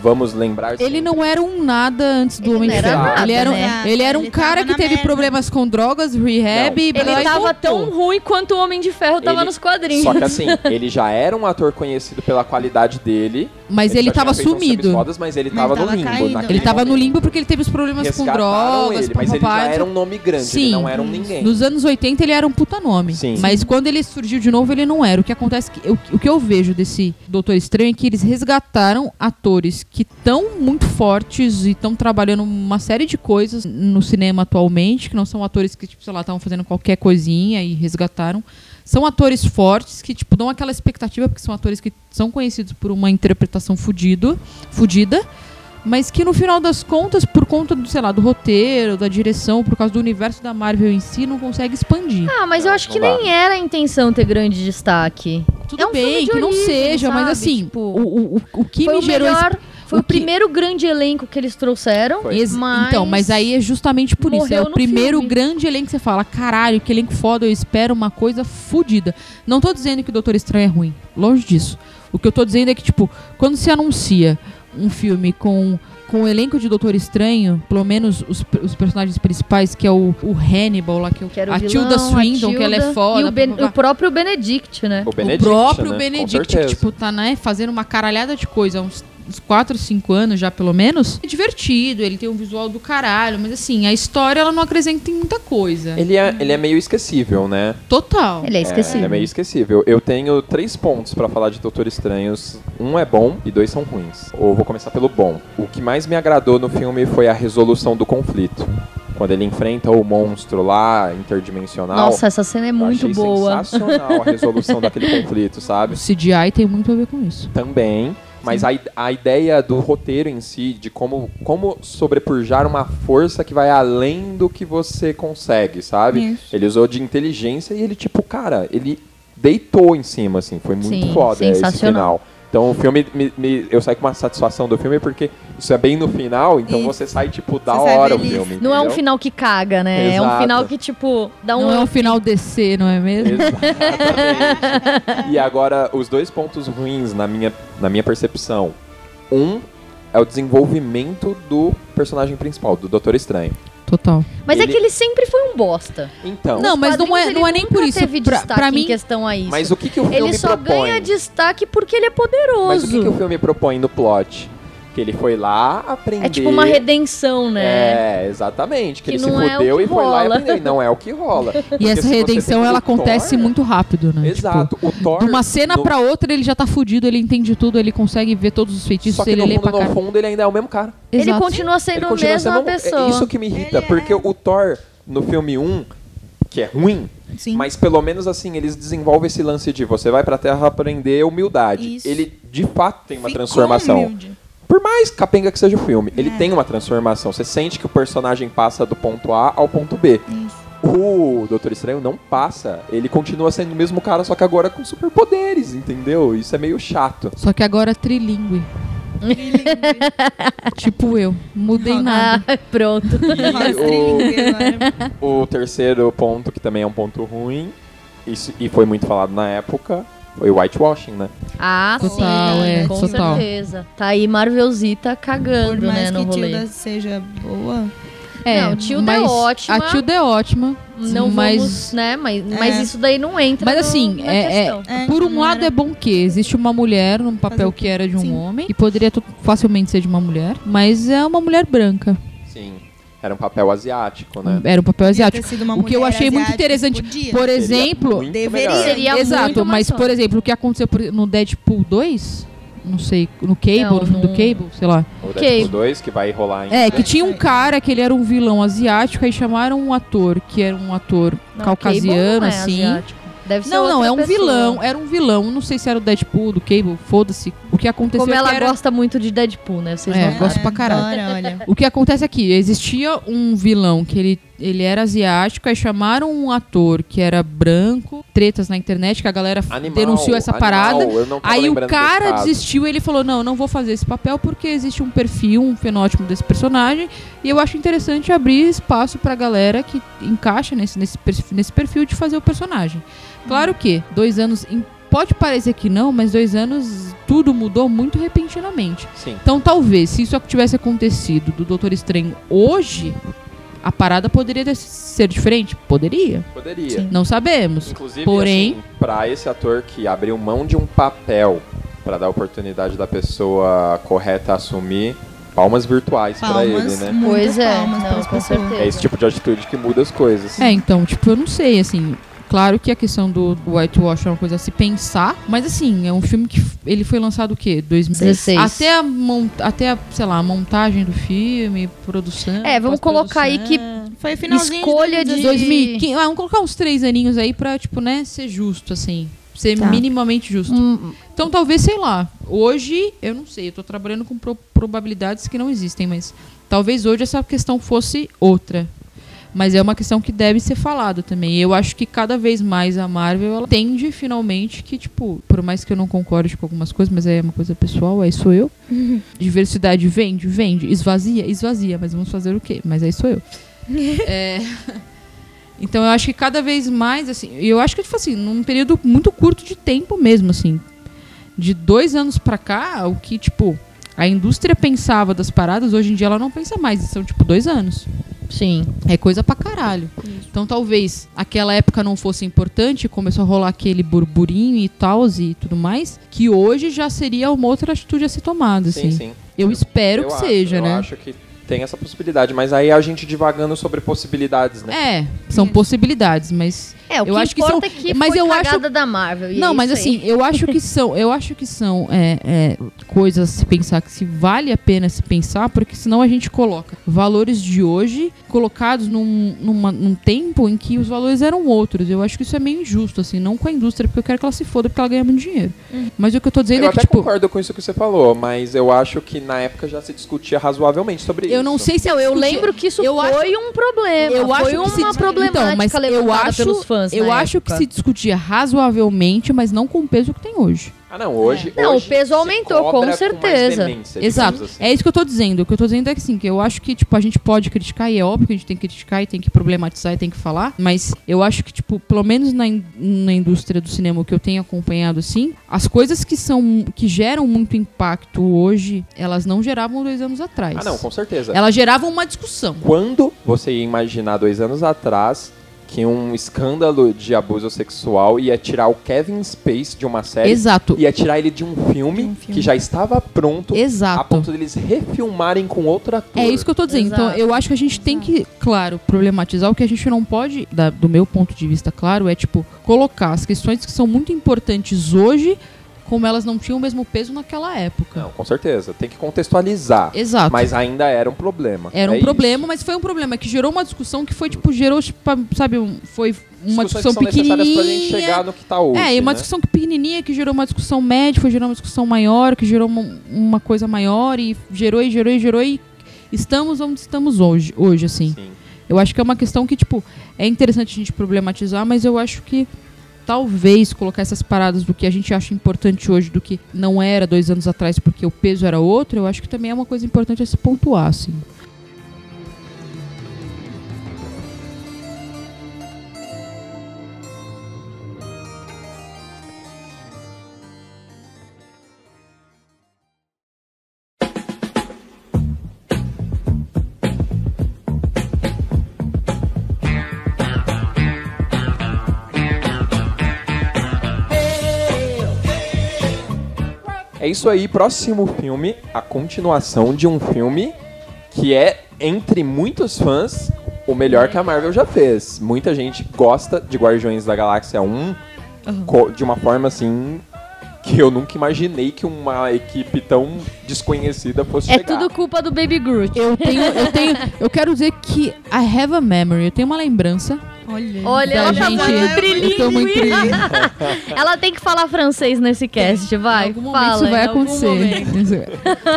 vamos lembrar Ele sempre- não era um nada antes do Ele Homem de era Ferro. nada, ele era um, né? ele era um Ele cara que teve merda. problemas com drogas, rehab, Não. e blá, Ele tava voltou. tão ruim quanto o Homem de Ferro tava Ele- nos quadrinhos. Só que assim, ele já era um ator conhecido pela qualidade dele. Mas ele já tava sumido. Fodas, mas ele Mas tava tava no limbo. caído. Ele tava no momento. limbo porque ele teve os problemas com drogas, ele, mas ele já era um nome grande, Sim. ele não era um ninguém. Nos anos 80 ele era um puta nome. Sim. Mas quando ele surgiu de novo, ele não era. O que acontece é que eu- o que eu vejo desse Doutor Estranho é que eles resgataram atores que estão muito fortes e estão trabalhando uma série de coisas no cinema atualmente, que não são atores que, tipo, sei lá, estavam fazendo qualquer coisinha e resgataram. São atores fortes que, tipo, dão aquela expectativa, porque são atores que são conhecidos por uma interpretação fudido, fudida. Mas que no final das contas, por conta do, sei lá, do roteiro, da direção, por causa do universo da Marvel em si, não consegue expandir. Ah, mas eu Não, acho que não dá. nem era a intenção ter grande destaque. Tudo É um filme bem de que não origem, seja, mas sabe? assim, Tipo, o, o, o, que foi me o gerou melhor, foi o, o que- primeiro grande elenco que eles trouxeram. Ex- Mas Então, mas aí é justamente por isso. É o primeiro filme. grande elenco que você fala, caralho, que elenco foda, eu espero uma coisa fodida. Não tô dizendo que o Doutor Estranho é ruim. Longe disso. O que eu tô dizendo é que, tipo, quando se anuncia um filme com. Com o elenco de Doutor Estranho, pelo menos os, os personagens principais, que é o, o Hannibal lá, que é o, Que era o a vilão, Tilda a Swinton, que ela é Tilda, foda. E o, Ben- o próprio Benedict, né? O O Benedict, próprio né? Benedict, que, tipo, tá, né, fazendo uma caralhada de coisa uns, uns 4, 5 anos já, pelo menos. É divertido, ele tem um visual do caralho, mas assim, a história ela não acrescenta em muita coisa. Ele é, ele é meio esquecível, né? Total. Ele é É, esquecido. ele é meio esquecível. Eu tenho três pontos pra falar de Doutor Estranhos. Um é bom e dois são ruins. Ou vou começar pelo bom. O que mais me agradou no filme foi a resolução do conflito. Quando ele enfrenta o monstro lá, interdimensional. Nossa, essa cena é muito achei boa. sensacional a resolução [LAUGHS] daquele conflito, sabe? O CGI tem muito a ver com isso. Também. Mas a, a ideia do roteiro em si, de como, como sobrepujar uma força que vai além do que você consegue, sabe? Isso. Ele usou de inteligência e ele, tipo, cara, ele deitou em cima, assim. Foi muito Sim, foda esse final. Então o filme, me- me- eu saio com uma satisfação do filme porque isso é bem no final, então Isso. você sai, tipo, da Você hora o filme. Não é um entendeu? final que caga, né? É um Exato. final que, tipo, dá um. não é um final DC, não é mesmo? Exatamente. e agora, os dois pontos ruins na minha, na minha percepção. Um é o desenvolvimento do personagem principal, do Doutor Estranho. Total. Mas é Ele- que ele sempre foi um bosta. Então, Não, mas não é, não é nem por isso. teve Pra, destaque pra em mim, questão a isso. mas o que, que o filme ele só propõe? ganha destaque porque ele é poderoso. Mas o que, que o filme propõe no plot? Que ele foi lá aprender. É tipo uma redenção, né? É, exatamente. Que, Que ele se não é o fudeu que e foi lá e rola. aprendeu. E não é o que rola. [LAUGHS] e Porque essa redenção ela o acontece Thor- muito rápido, né? Exato. O Thor. Tipo, de uma cena no- pra outra ele já tá fudido, ele entende tudo, ele consegue ver todos os feitiços, Só que ele no lê fundo, pra no caralho. fundo, ele ainda é o mesmo cara. Ele Exato. continua sendo Ele a continua mesma sendo. pessoa. É isso que me irrita. Porque o Thor, no filme 1, que é ruim, Sim. Mas pelo menos assim, eles desenvolvem esse lance de você vai pra Terra aprender humildade. Isso. Ele de fato tem uma Ficou transformação. humilde. Por mais capenga que seja o filme, ele É. tem uma transformação. Você sente que o personagem passa do ponto A ao ponto B. Isso. O Doutor Estranho não passa. Ele continua sendo o mesmo cara, só que agora com superpoderes, entendeu? Isso é meio chato. Só que agora é trilingue. [LAUGHS] tipo eu. Mudei nada. Ah, [LAUGHS] pronto. [LAUGHS] E o, o terceiro ponto, que também é um ponto ruim, isso, e foi muito falado na época, foi whitewashing, né? Ah, Total, sim, é, com total. certeza. Tá aí Marvelzita Por cagando, mais né, no que rolê. Tilda seja boa, Não, Tilda é mas ótima. A Tilda é ótima. Não mas, vamos, né? Mas, mas É. isso daí não entra Mas no- assim, na é- é-. É, por um não lado era- é bom que existe uma mulher num Fazer papel quê? que era de um Sim. homem e poderia facilmente ser de uma mulher, mas é uma mulher branca. Sim. Era um papel asiático, né? Era um papel asiático. O que eu achei muito interessante, podia. por exemplo, muito deveria. Seria Exato, mas por exemplo, o que aconteceu no Deadpool 2, não sei, no Cable, Não, no filme do Cable, sei lá. O. Deadpool 2, que vai rolar ainda. É, que tinha um cara que ele era um vilão asiático, aí chamaram um ator que era um ator Não, caucasiano, Cable não é assim. asiático. Deve ser Não, não, é um pessoa. vilão, era um vilão, não sei se era o Deadpool, do Cable, foda-se. O que aconteceu Como é ela que era... gosta muito de Deadpool, né? Vocês É, não gosto pra caralho. Adora, olha. O que acontece aqui, existia um vilão que ele, ele era asiático, aí chamaram um ator que era branco, tretas na internet, que a galera Animal, denunciou essa parada. Aí o cara desistiu e ele falou: Não, não vou fazer esse papel porque existe um perfil, um fenótipo desse personagem. E eu acho interessante abrir espaço pra galera que encaixa nesse, nesse, perfil, nesse perfil de fazer o personagem. Claro que dois anos. Pode parecer que não, mas dois anos tudo mudou muito repentinamente. Sim. Então, talvez, se isso tivesse acontecido do Doutor Estranho hoje, a parada poderia ter- ser diferente? Poderia. Poderia. Sim. Não sabemos. Inclusive, Porém- assim, pra esse ator que abriu mão de um papel pra dar a oportunidade da pessoa correta assumir, palmas virtuais pra ele, Palmas, né? muitas Pois é, palmas não, com certeza. É esse tipo de atitude que muda as coisas. É, então, tipo, eu não sei, assim. Claro que a questão do Whitewash é uma coisa a se pensar, mas assim, é um filme que ele foi lançado o quê? 2016. 16. Até a, até a, sei lá, a montagem do filme, produção. É, vamos colocar aí que Foi finalzinho Escolha de- 2015. Ah, vamos colocar uns três aninhos aí pra, tipo, né, ser justo, assim. Ser Tá. minimamente justo. Hum, Então, talvez, sei lá. Hoje, eu não sei, eu tô trabalhando com pro- probabilidades que não existem, mas talvez hoje essa questão fosse outra. Mas é uma questão que deve ser falada também. E eu acho que cada vez mais a Marvel ela tende finalmente que, tipo, por mais que eu não concorde com algumas coisas, mas é uma coisa pessoal, aí sou eu. [LAUGHS] Diversidade vende, vende, esvazia, esvazia, mas vamos fazer o quê? Mas aí sou eu. [LAUGHS] É, Então eu acho que cada vez mais, assim, eu acho que, tipo assim, num período muito curto de tempo mesmo, assim. De dois anos pra cá, o que, tipo, a indústria pensava das paradas, hoje em dia ela não pensa mais. São, tipo, dois anos. Sim. É coisa pra caralho. Então talvez aquela época não fosse importante, começou a rolar aquele burburinho e tal e tudo mais, que hoje já seria uma outra atitude a ser tomada, assim. Sim, sim. Eu espero Eu que acho, seja, eu né? acho que tem essa possibilidade, mas aí a gente divagando sobre possibilidades, né? É, são possibilidades, mas É, o Eu que acho que são- é que mas foi eu cagada da Marvel. e não, é mas aí. assim, eu acho que são, eu acho que são é, é, coisas a se pensar que se vale a pena se pensar, porque senão a gente coloca valores de hoje colocados num, numa- num tempo em que os valores eram outros. Eu acho que isso é meio injusto, assim, não com a indústria, porque eu quero que ela se foda porque ela ganha muito dinheiro. Mas o que eu tô dizendo Eu é que, até tipo, concordo com isso que você falou, mas eu acho que na época já se discutia razoavelmente sobre isso. Eu não sei se Não, eu discutir- lembro que isso eu foi um problema. Eu acho foi que uma discute- problemática então, mas eu acho, pelos fãs eu acho que se discutia razoavelmente, mas não com o peso que tem hoje. Ah, não, hoje. Não, hoje o peso aumentou, com mais certeza. demência, digamos Exato. assim. É isso que eu tô dizendo. O que eu tô dizendo é que assim, que eu acho que, tipo, a gente pode criticar, e é óbvio que a gente tem que criticar e tem que problematizar e tem que falar, mas eu acho que, tipo, pelo menos na, in- na indústria do cinema, o que eu tenho acompanhado, assim, as coisas que são. que geram muito impacto hoje, elas não geravam dois anos atrás. Ah, não, com certeza. Elas geravam uma discussão. Quando você ia imaginar dois anos atrás que um escândalo de abuso sexual ia tirar o Kevin Space de uma série, Exato. ia tirar ele de um filme, De um filme. que já estava pronto, a Exato. ponto deles refilmarem com outro ator. É isso que eu tô dizendo. Então, Exato. eu acho que a gente tem que, claro, problematizar. O que a gente não pode, da- do meu ponto de vista, claro, é, tipo, colocar as questões que são muito importantes hoje, como elas não tinham o mesmo peso naquela época. Não, com certeza. Tem que contextualizar. Exato. Mas ainda era um problema. Era um É isso. problema, mas foi um problema que gerou uma discussão que foi, tipo, gerou, tipo, sabe, foi uma discussão que são necessárias pra gente pequenininha. chegar no que tá hoje. É, e uma né? discussão que pequenininha que gerou uma discussão média, foi gerou uma discussão maior, que gerou uma, uma coisa maior e gerou e gerou e gerou e estamos onde estamos hoje, hoje assim. Sim. Eu acho que é uma questão que, tipo, é interessante a gente problematizar, mas eu acho que talvez colocar essas paradas do que a gente acha importante hoje do que não era dois anos atrás porque o peso era outro, eu acho que também é uma coisa importante a se pontuar, assim. É isso aí, próximo filme, a continuação de um filme que é, entre muitos fãs, o melhor que a Marvel já fez. Muita gente gosta de Guardiões da Galáxia 1 co- de uma forma assim que eu nunca imaginei que uma equipe tão desconhecida fosse É chegar. tudo culpa do Baby Groot. Eu tenho, eu tenho, eu quero dizer que I have a memory, eu tenho uma lembrança Olha. Olha, da ela tá gente. muito eu tô trilingue. muito [LAUGHS] trilingue. Ela tem que falar francês nesse cast, vai. em algum momento Fala, isso vai acontecer.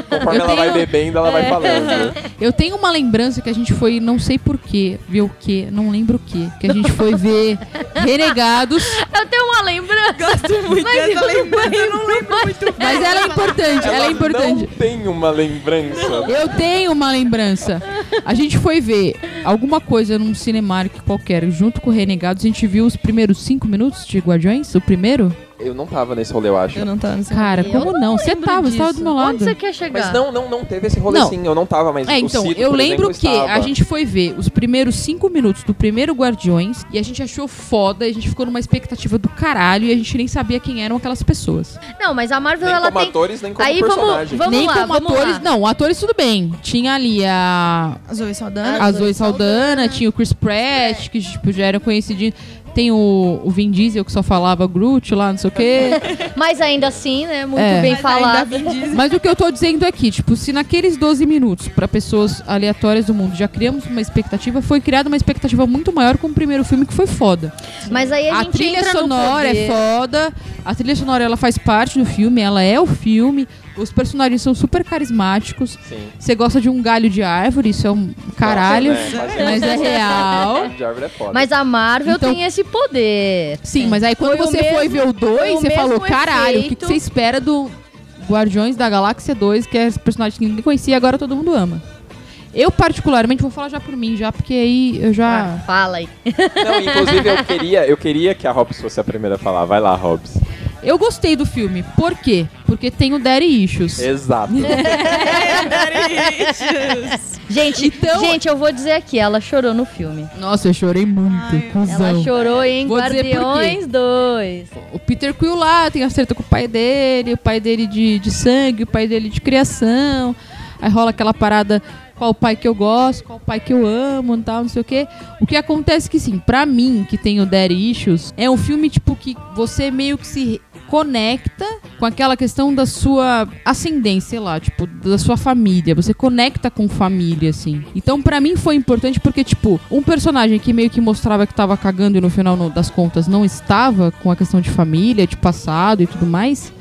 Conforme Eu ela vai tenho- bebendo, ela vai falando. Eu tenho uma lembrança que a gente foi, não sei porquê, ver o quê, não lembro o quê, que a gente foi ver Renegados, Eu tenho uma lembrança. Gosto muito Mas dessa eu lembrança. Eu não lembro muito. mas ela é importante, ela é não importante. tem uma lembrança. Eu tenho uma lembrança. A gente foi ver alguma coisa num cinemático qualquer, junto com o Renegados, a gente viu os primeiros cinco minutos de Guardiões, o primeiro. Eu não tava nesse rolê, eu acho. Eu não tava nesse Cara, Eu como não? Você lembro tava, você tava do disso. meu lado. Onde você quer chegar? Mas não, não, não teve esse rolê Não. sim, eu não tava, mas É, o então, Cito, eu por lembro exemplo, que estava. a gente foi ver os primeiros cinco minutos do primeiro Guardiões e a gente achou foda, e a gente ficou numa expectativa do caralho e a gente nem sabia quem eram aquelas pessoas. Não, mas a Marvel, Nem ela como tem... atores, nem como Aí vamos- personagem. vamos- nem lá, como vamos atores. lá. Não, atores tudo bem. Tinha ali a, A Zoe Saldana. a Zoe Saldana, tinha o Chris Pratt, que tipo, já eram conhecidinhos. Tem o, o Vin Diesel que só falava Groot lá, não sei o quê. [LAUGHS] Mas ainda assim, né? Muito É. bem Mas ainda falado. Vin Diesel. Mas o que eu tô dizendo aqui, tipo, se naqueles 12 minutos, pra pessoas aleatórias do mundo, já criamos uma expectativa, foi criada uma expectativa muito maior com o primeiro filme que foi foda. Mas aí a, A, gente trilha entra no sonora poder. é foda, a trilha sonora ela faz parte do filme, ela é o filme, os personagens são super carismáticos. Sim. Você gosta de um galho de árvore, isso é um caralho, Nossa, né? mas é real. Galho de árvore é foda. Mas a Marvel Então- tem esse poder. Sim, mas aí quando Foi o você foi mesmo- ver o foi 2, o você falou, caralho, o que, efeito." você espera do Guardiões da Galáxia 2, que é esse personagem que ninguém conhecia e agora todo mundo ama. Eu, particularmente, vou falar já por mim, já, porque aí eu já. Ah, fala aí. Não, inclusive eu queria, eu queria que a Hobbs fosse a primeira a falar. Vai lá, Hobbs. Eu gostei do filme. Por quê? Porque tem o Daddy Issues. Exato. [LAUGHS] Gente, Então- gente, eu vou dizer aqui, ela chorou no filme. Nossa, eu chorei muito. cuzão. Ela chorou em Vou. Guardiões 2. O Peter Quill lá tem acerto com o pai dele, o pai dele de, de sangue, o pai dele de criação. Aí rola aquela parada, qual o pai que eu gosto, qual o pai que eu amo e tal, não sei o quê. O que acontece que, sim, pra mim, que tem o Daddy Issues, é um filme, tipo, que você meio que se conecta com aquela questão da sua ascendência, sei lá, tipo, da sua família. Você conecta com família, assim. Então, pra mim, foi importante porque, tipo, um personagem que meio que mostrava que tava cagando e no final das contas não estava com a questão de família, de passado e tudo mais.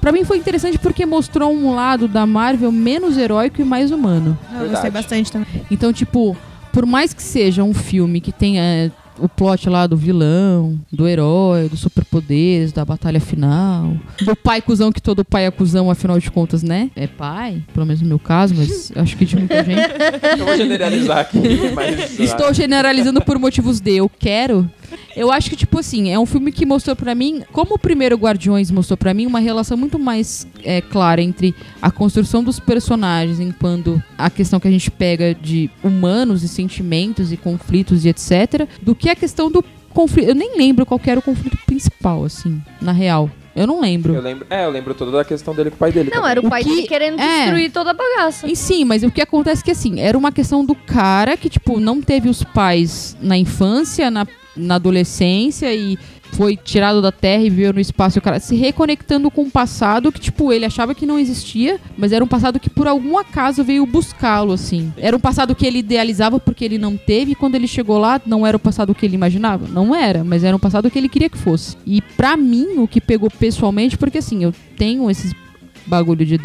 Pra mim foi interessante porque mostrou um lado da Marvel menos heróico e mais humano. Eu Verdade. gostei bastante também. Então, tipo, por mais que seja um filme que tenha o plot lá do vilão, do herói, dos superpoderes, da batalha final, do pai cuzão, que todo pai é cuzão, afinal de contas, né? É pai, pelo menos no meu caso, mas [LAUGHS] acho que de muita gente. Eu vou generalizar aqui, mas. Estou generalizando por motivos de eu quero. Eu acho que, tipo assim, é um filme que mostrou pra mim, como o primeiro Guardiões mostrou pra mim, uma relação muito mais é, clara entre a construção dos personagens, enquanto a questão que a gente pega de humanos e sentimentos e conflitos e etc., do que a questão do conflito. Eu nem lembro qual que era o conflito principal, assim, na real. Eu não lembro. Eu lembro, é, eu lembro toda da questão dele com o pai dele. Não, também. era o O pai que- dele querendo é. destruir toda a bagaça. E sim, mas o que acontece é que assim, era uma questão do cara que, tipo, não teve os pais na infância, na, na adolescência e foi tirado da terra e veio no espaço, o cara se reconectando com o passado que, tipo, ele achava que não existia, mas era um passado que por algum acaso veio buscá-lo, assim. Era um passado que ele idealizava porque ele não teve, e quando ele chegou lá, não era o passado que ele imaginava? Não era, mas era um passado que ele queria que fosse. E pra mim, o que pegou pessoalmente, porque assim, eu tenho esses bagulho de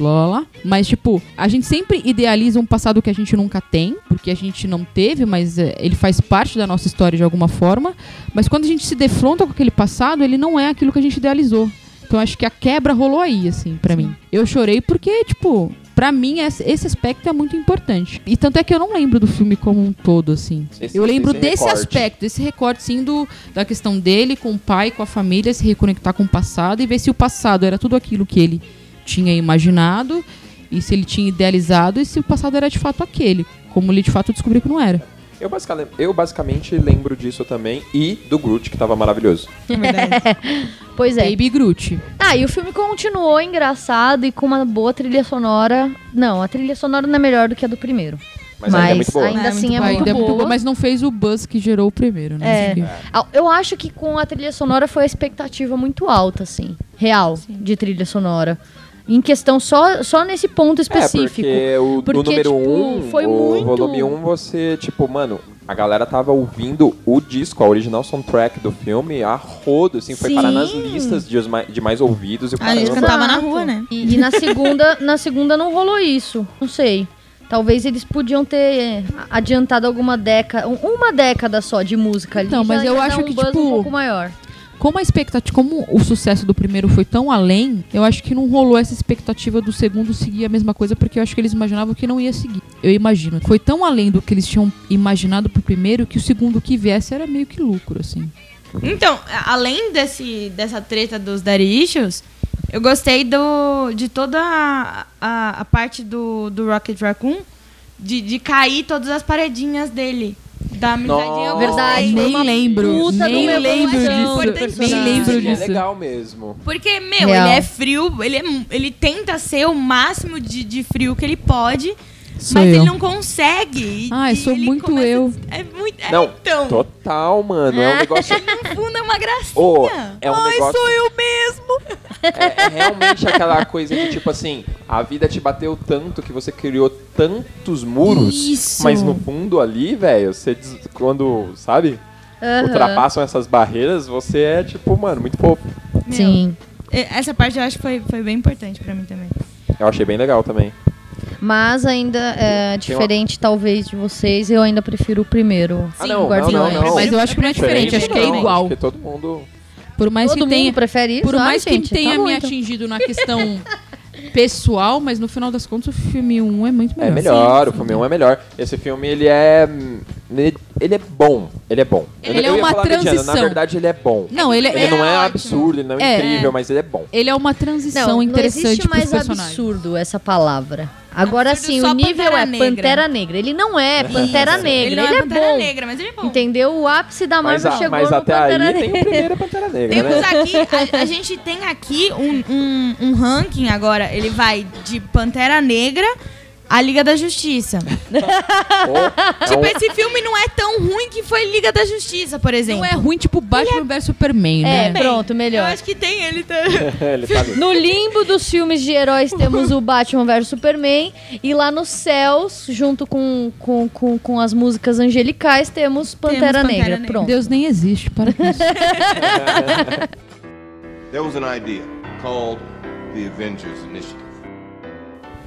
lá, lá, lá. Mas, tipo, a gente sempre idealiza um passado que a gente nunca tem, porque a gente não teve, mas é, ele faz parte da nossa história de alguma forma. Mas quando a gente se defronta com aquele passado, ele não é aquilo que a gente idealizou. Então acho que a quebra rolou aí, assim, pra mim. Eu chorei porque, tipo, pra mim esse aspecto é muito importante. E tanto é que eu não lembro do filme como um todo, assim. Esse- eu lembro esse desse recorte. aspecto, desse recorte, sim, do, da questão dele com o pai, com a família, se reconectar com o passado e ver se o passado era tudo aquilo que ele tinha imaginado e se ele tinha idealizado e se o passado era de fato aquele, como ele de fato descobriu que não era. Eu, basicamente, eu basicamente lembro disso também e do Groot, que tava maravilhoso. [LAUGHS] Pois é. Baby Groot. Ah, e o filme continuou engraçado e com uma boa trilha sonora. Não, a trilha sonora não é melhor do que a do primeiro. Mas, ainda é muito boa. ainda É, assim é muito Ainda é boa. boa, mas não fez o buzz que gerou o primeiro, né? É. Ah, Eu acho que com a trilha sonora foi a expectativa muito alta, assim. Real, de trilha sonora. Em questão só, só nesse ponto específico. É, porque o, Porque, o número 1, tipo, um, foi o muito- volume 1, um, você, tipo, mano, a galera tava ouvindo o disco, a original soundtrack do filme, a rodo, assim, foi Sim. parar nas listas de, de mais ouvidos e o A gente cantava na rua, né? E, e na segunda, na segunda não rolou isso. Não sei. Talvez eles podiam ter adiantado alguma década, um- uma década só de música ali. Então, mas eu acho um que, tipo, um pouco maior. Como a expectativa, como o sucesso do primeiro foi tão além, eu acho que não rolou essa expectativa do segundo seguir a mesma coisa, porque eu acho que eles imaginavam que não ia seguir. Eu imagino. Foi tão além do que eles tinham imaginado pro primeiro que o segundo que viesse era meio que lucro, assim. Então, além desse, dessa treta dos Daddy eu gostei do, de toda a, a, a parte do, do Rocket Raccoon de, de cair todas as paredinhas dele. Da amizadinha. eu Verdade, Nem lembro, puta nem lembro evolução disso. Nem lembro É disso. legal mesmo. Porque, meu, Real. ele é frio, ele, é, ele tenta ser o máximo de, de frio que ele pode, Sou mas eu. ele não consegue. Ai, sou ele muito começa- eu. É muito. é, Não, então. Total, mano, é um [LAUGHS] negócio... No fundo é uma gracinha. Ô, é um Ai, negócio- sou eu mesmo. É, é realmente aquela coisa de tipo assim, a vida te bateu tanto que você criou tantos muros, Isso. mas no fundo ali, velho, você des- quando, sabe, Aham. ultrapassam essas barreiras, você é tipo, mano, muito fofo. Meu, Sim. Essa parte eu acho que foi, foi bem importante pra mim também. Eu achei bem legal também. Mas ainda é diferente, talvez, de vocês, eu ainda prefiro o primeiro. Ah, não, não, Guardiões. não, não. Mas eu acho que não é diferente, acho que é não, igual. Acho que todo mundo... Por mais Todo que tenha, prefere isso? por Ah, mais que gente, tenha tá me então. atingido na questão [LAUGHS] pessoal, mas no final das contas o filme 1 é muito melhor. É melhor, o filme 1 é melhor. Esse filme, ele é... Ele, ele é bom, ele é bom. Ele eu, é eu uma falar mediano, transição. Na verdade, ele é bom. Não, ele, Ele é, não é ótimo. absurdo, ele não é, É. incrível, mas ele é bom. ele é uma transição Não, não interessante existe pros mais absurdo essa palavra. Agora sim, o nível Pantera é Negra. Pantera Negra. Ele não é Pantera Negra, Ele não ele, é é, Pantera bom. Negra, mas ele é bom. Entendeu? O ápice da Mas, Marvel a- chegou mas no até Pantera aí Negra. tem o primeiro Pantera Negra, Temos né? aqui, a, a gente tem aqui um, um, um ranking agora. Ele vai de Pantera Negra a Liga da Justiça. É [LAUGHS] Tipo, esse filme não é tão ruim que foi Liga da Justiça, por exemplo. Não é ruim, tipo Batman vs Superman, É, né? pronto, Eu melhor. acho que tem ele. Tá... [LAUGHS] ele tá. No limbo dos filmes de heróis temos o Batman vs Superman. E lá nos céus, junto com, com, com, com as músicas angelicais, temos Pantera, Pantera Negra. Negra. Pronto. Deus nem existe, para com isso. [LAUGHS] There was an idea called the Avengers Initiative.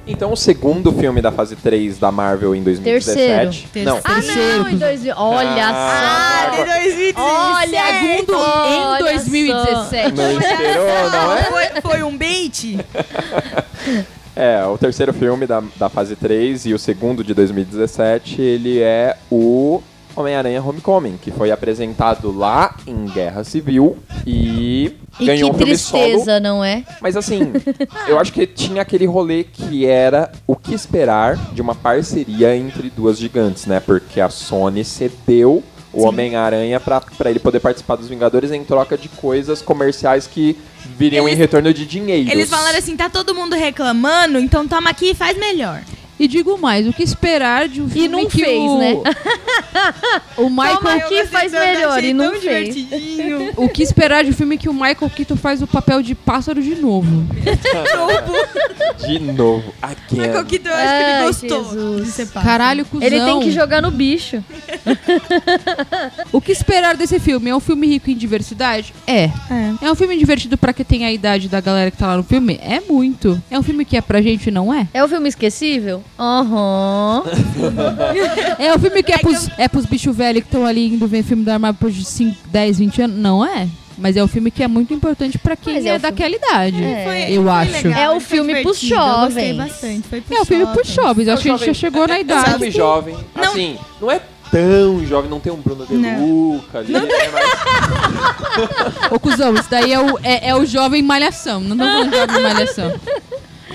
Então, o segundo filme da fase 3 da Marvel em 2017. Terceiro. Não, Ah, não, em 2000. Olha Ah, só. de 2017. Olha, Segundo em olha 2017. não esperou, não é? Foi, foi um bait? [LAUGHS] É, o terceiro filme da, da fase 3 e o segundo de 2017, ele é o Homem-Aranha Homecoming, que foi apresentado lá em Guerra Civil e, E ganhou que um filme solo. tristeza, não é? Mas assim, [LAUGHS] eu acho que tinha aquele rolê que era o que esperar de uma parceria entre duas gigantes, né? Porque a Sony cedeu o Homem-Aranha pra, pra ele poder participar dos Vingadores em troca de coisas comerciais que viriam em Eles- retorno de dinheiro. Eles falaram assim, tá todo mundo reclamando, então toma aqui e faz melhor. E digo mais, o que esperar de um filme não que fez, o... né? [LAUGHS] o Michael... Toma aqui, faz melhor, e não fez. divertidinho. [LAUGHS] O que esperar de um filme que o Michael Keaton faz o papel de pássaro de novo? [LAUGHS] De novo, again. Michael Keaton, eu acho que ele Ai, gostou Jesus. Caralho, cuzão. Ele tem que jogar no bicho. O que esperar desse filme? É um filme rico em diversidade? É. É. É um filme divertido pra quem tem a idade da galera que tá lá no filme? É muito. É um filme que é pra gente, não é? É o filme esquecível? Aham. [LAUGHS] É um filme que é pros, é pros bichos velhos que estão ali indo ver filme da Marvel por 5, 10, 20 anos? Não é. Mas é um filme que é muito importante pra quem Mas é, é o filme- daquela idade. É. Foi- Eu foi acho. legal, É o foi filme pros jovens. bastante. Foi pros É o filme pros jovens. Acho que a gente já chegou na idade. Sabe, jovem? Não. Assim, não é tão jovem, não tem um Bruno De Não. Luca ali, né? Mas Ô, cuzão, isso daí é o, é, é o jovem malhação. Não estão falando de jovem malhação. [LAUGHS]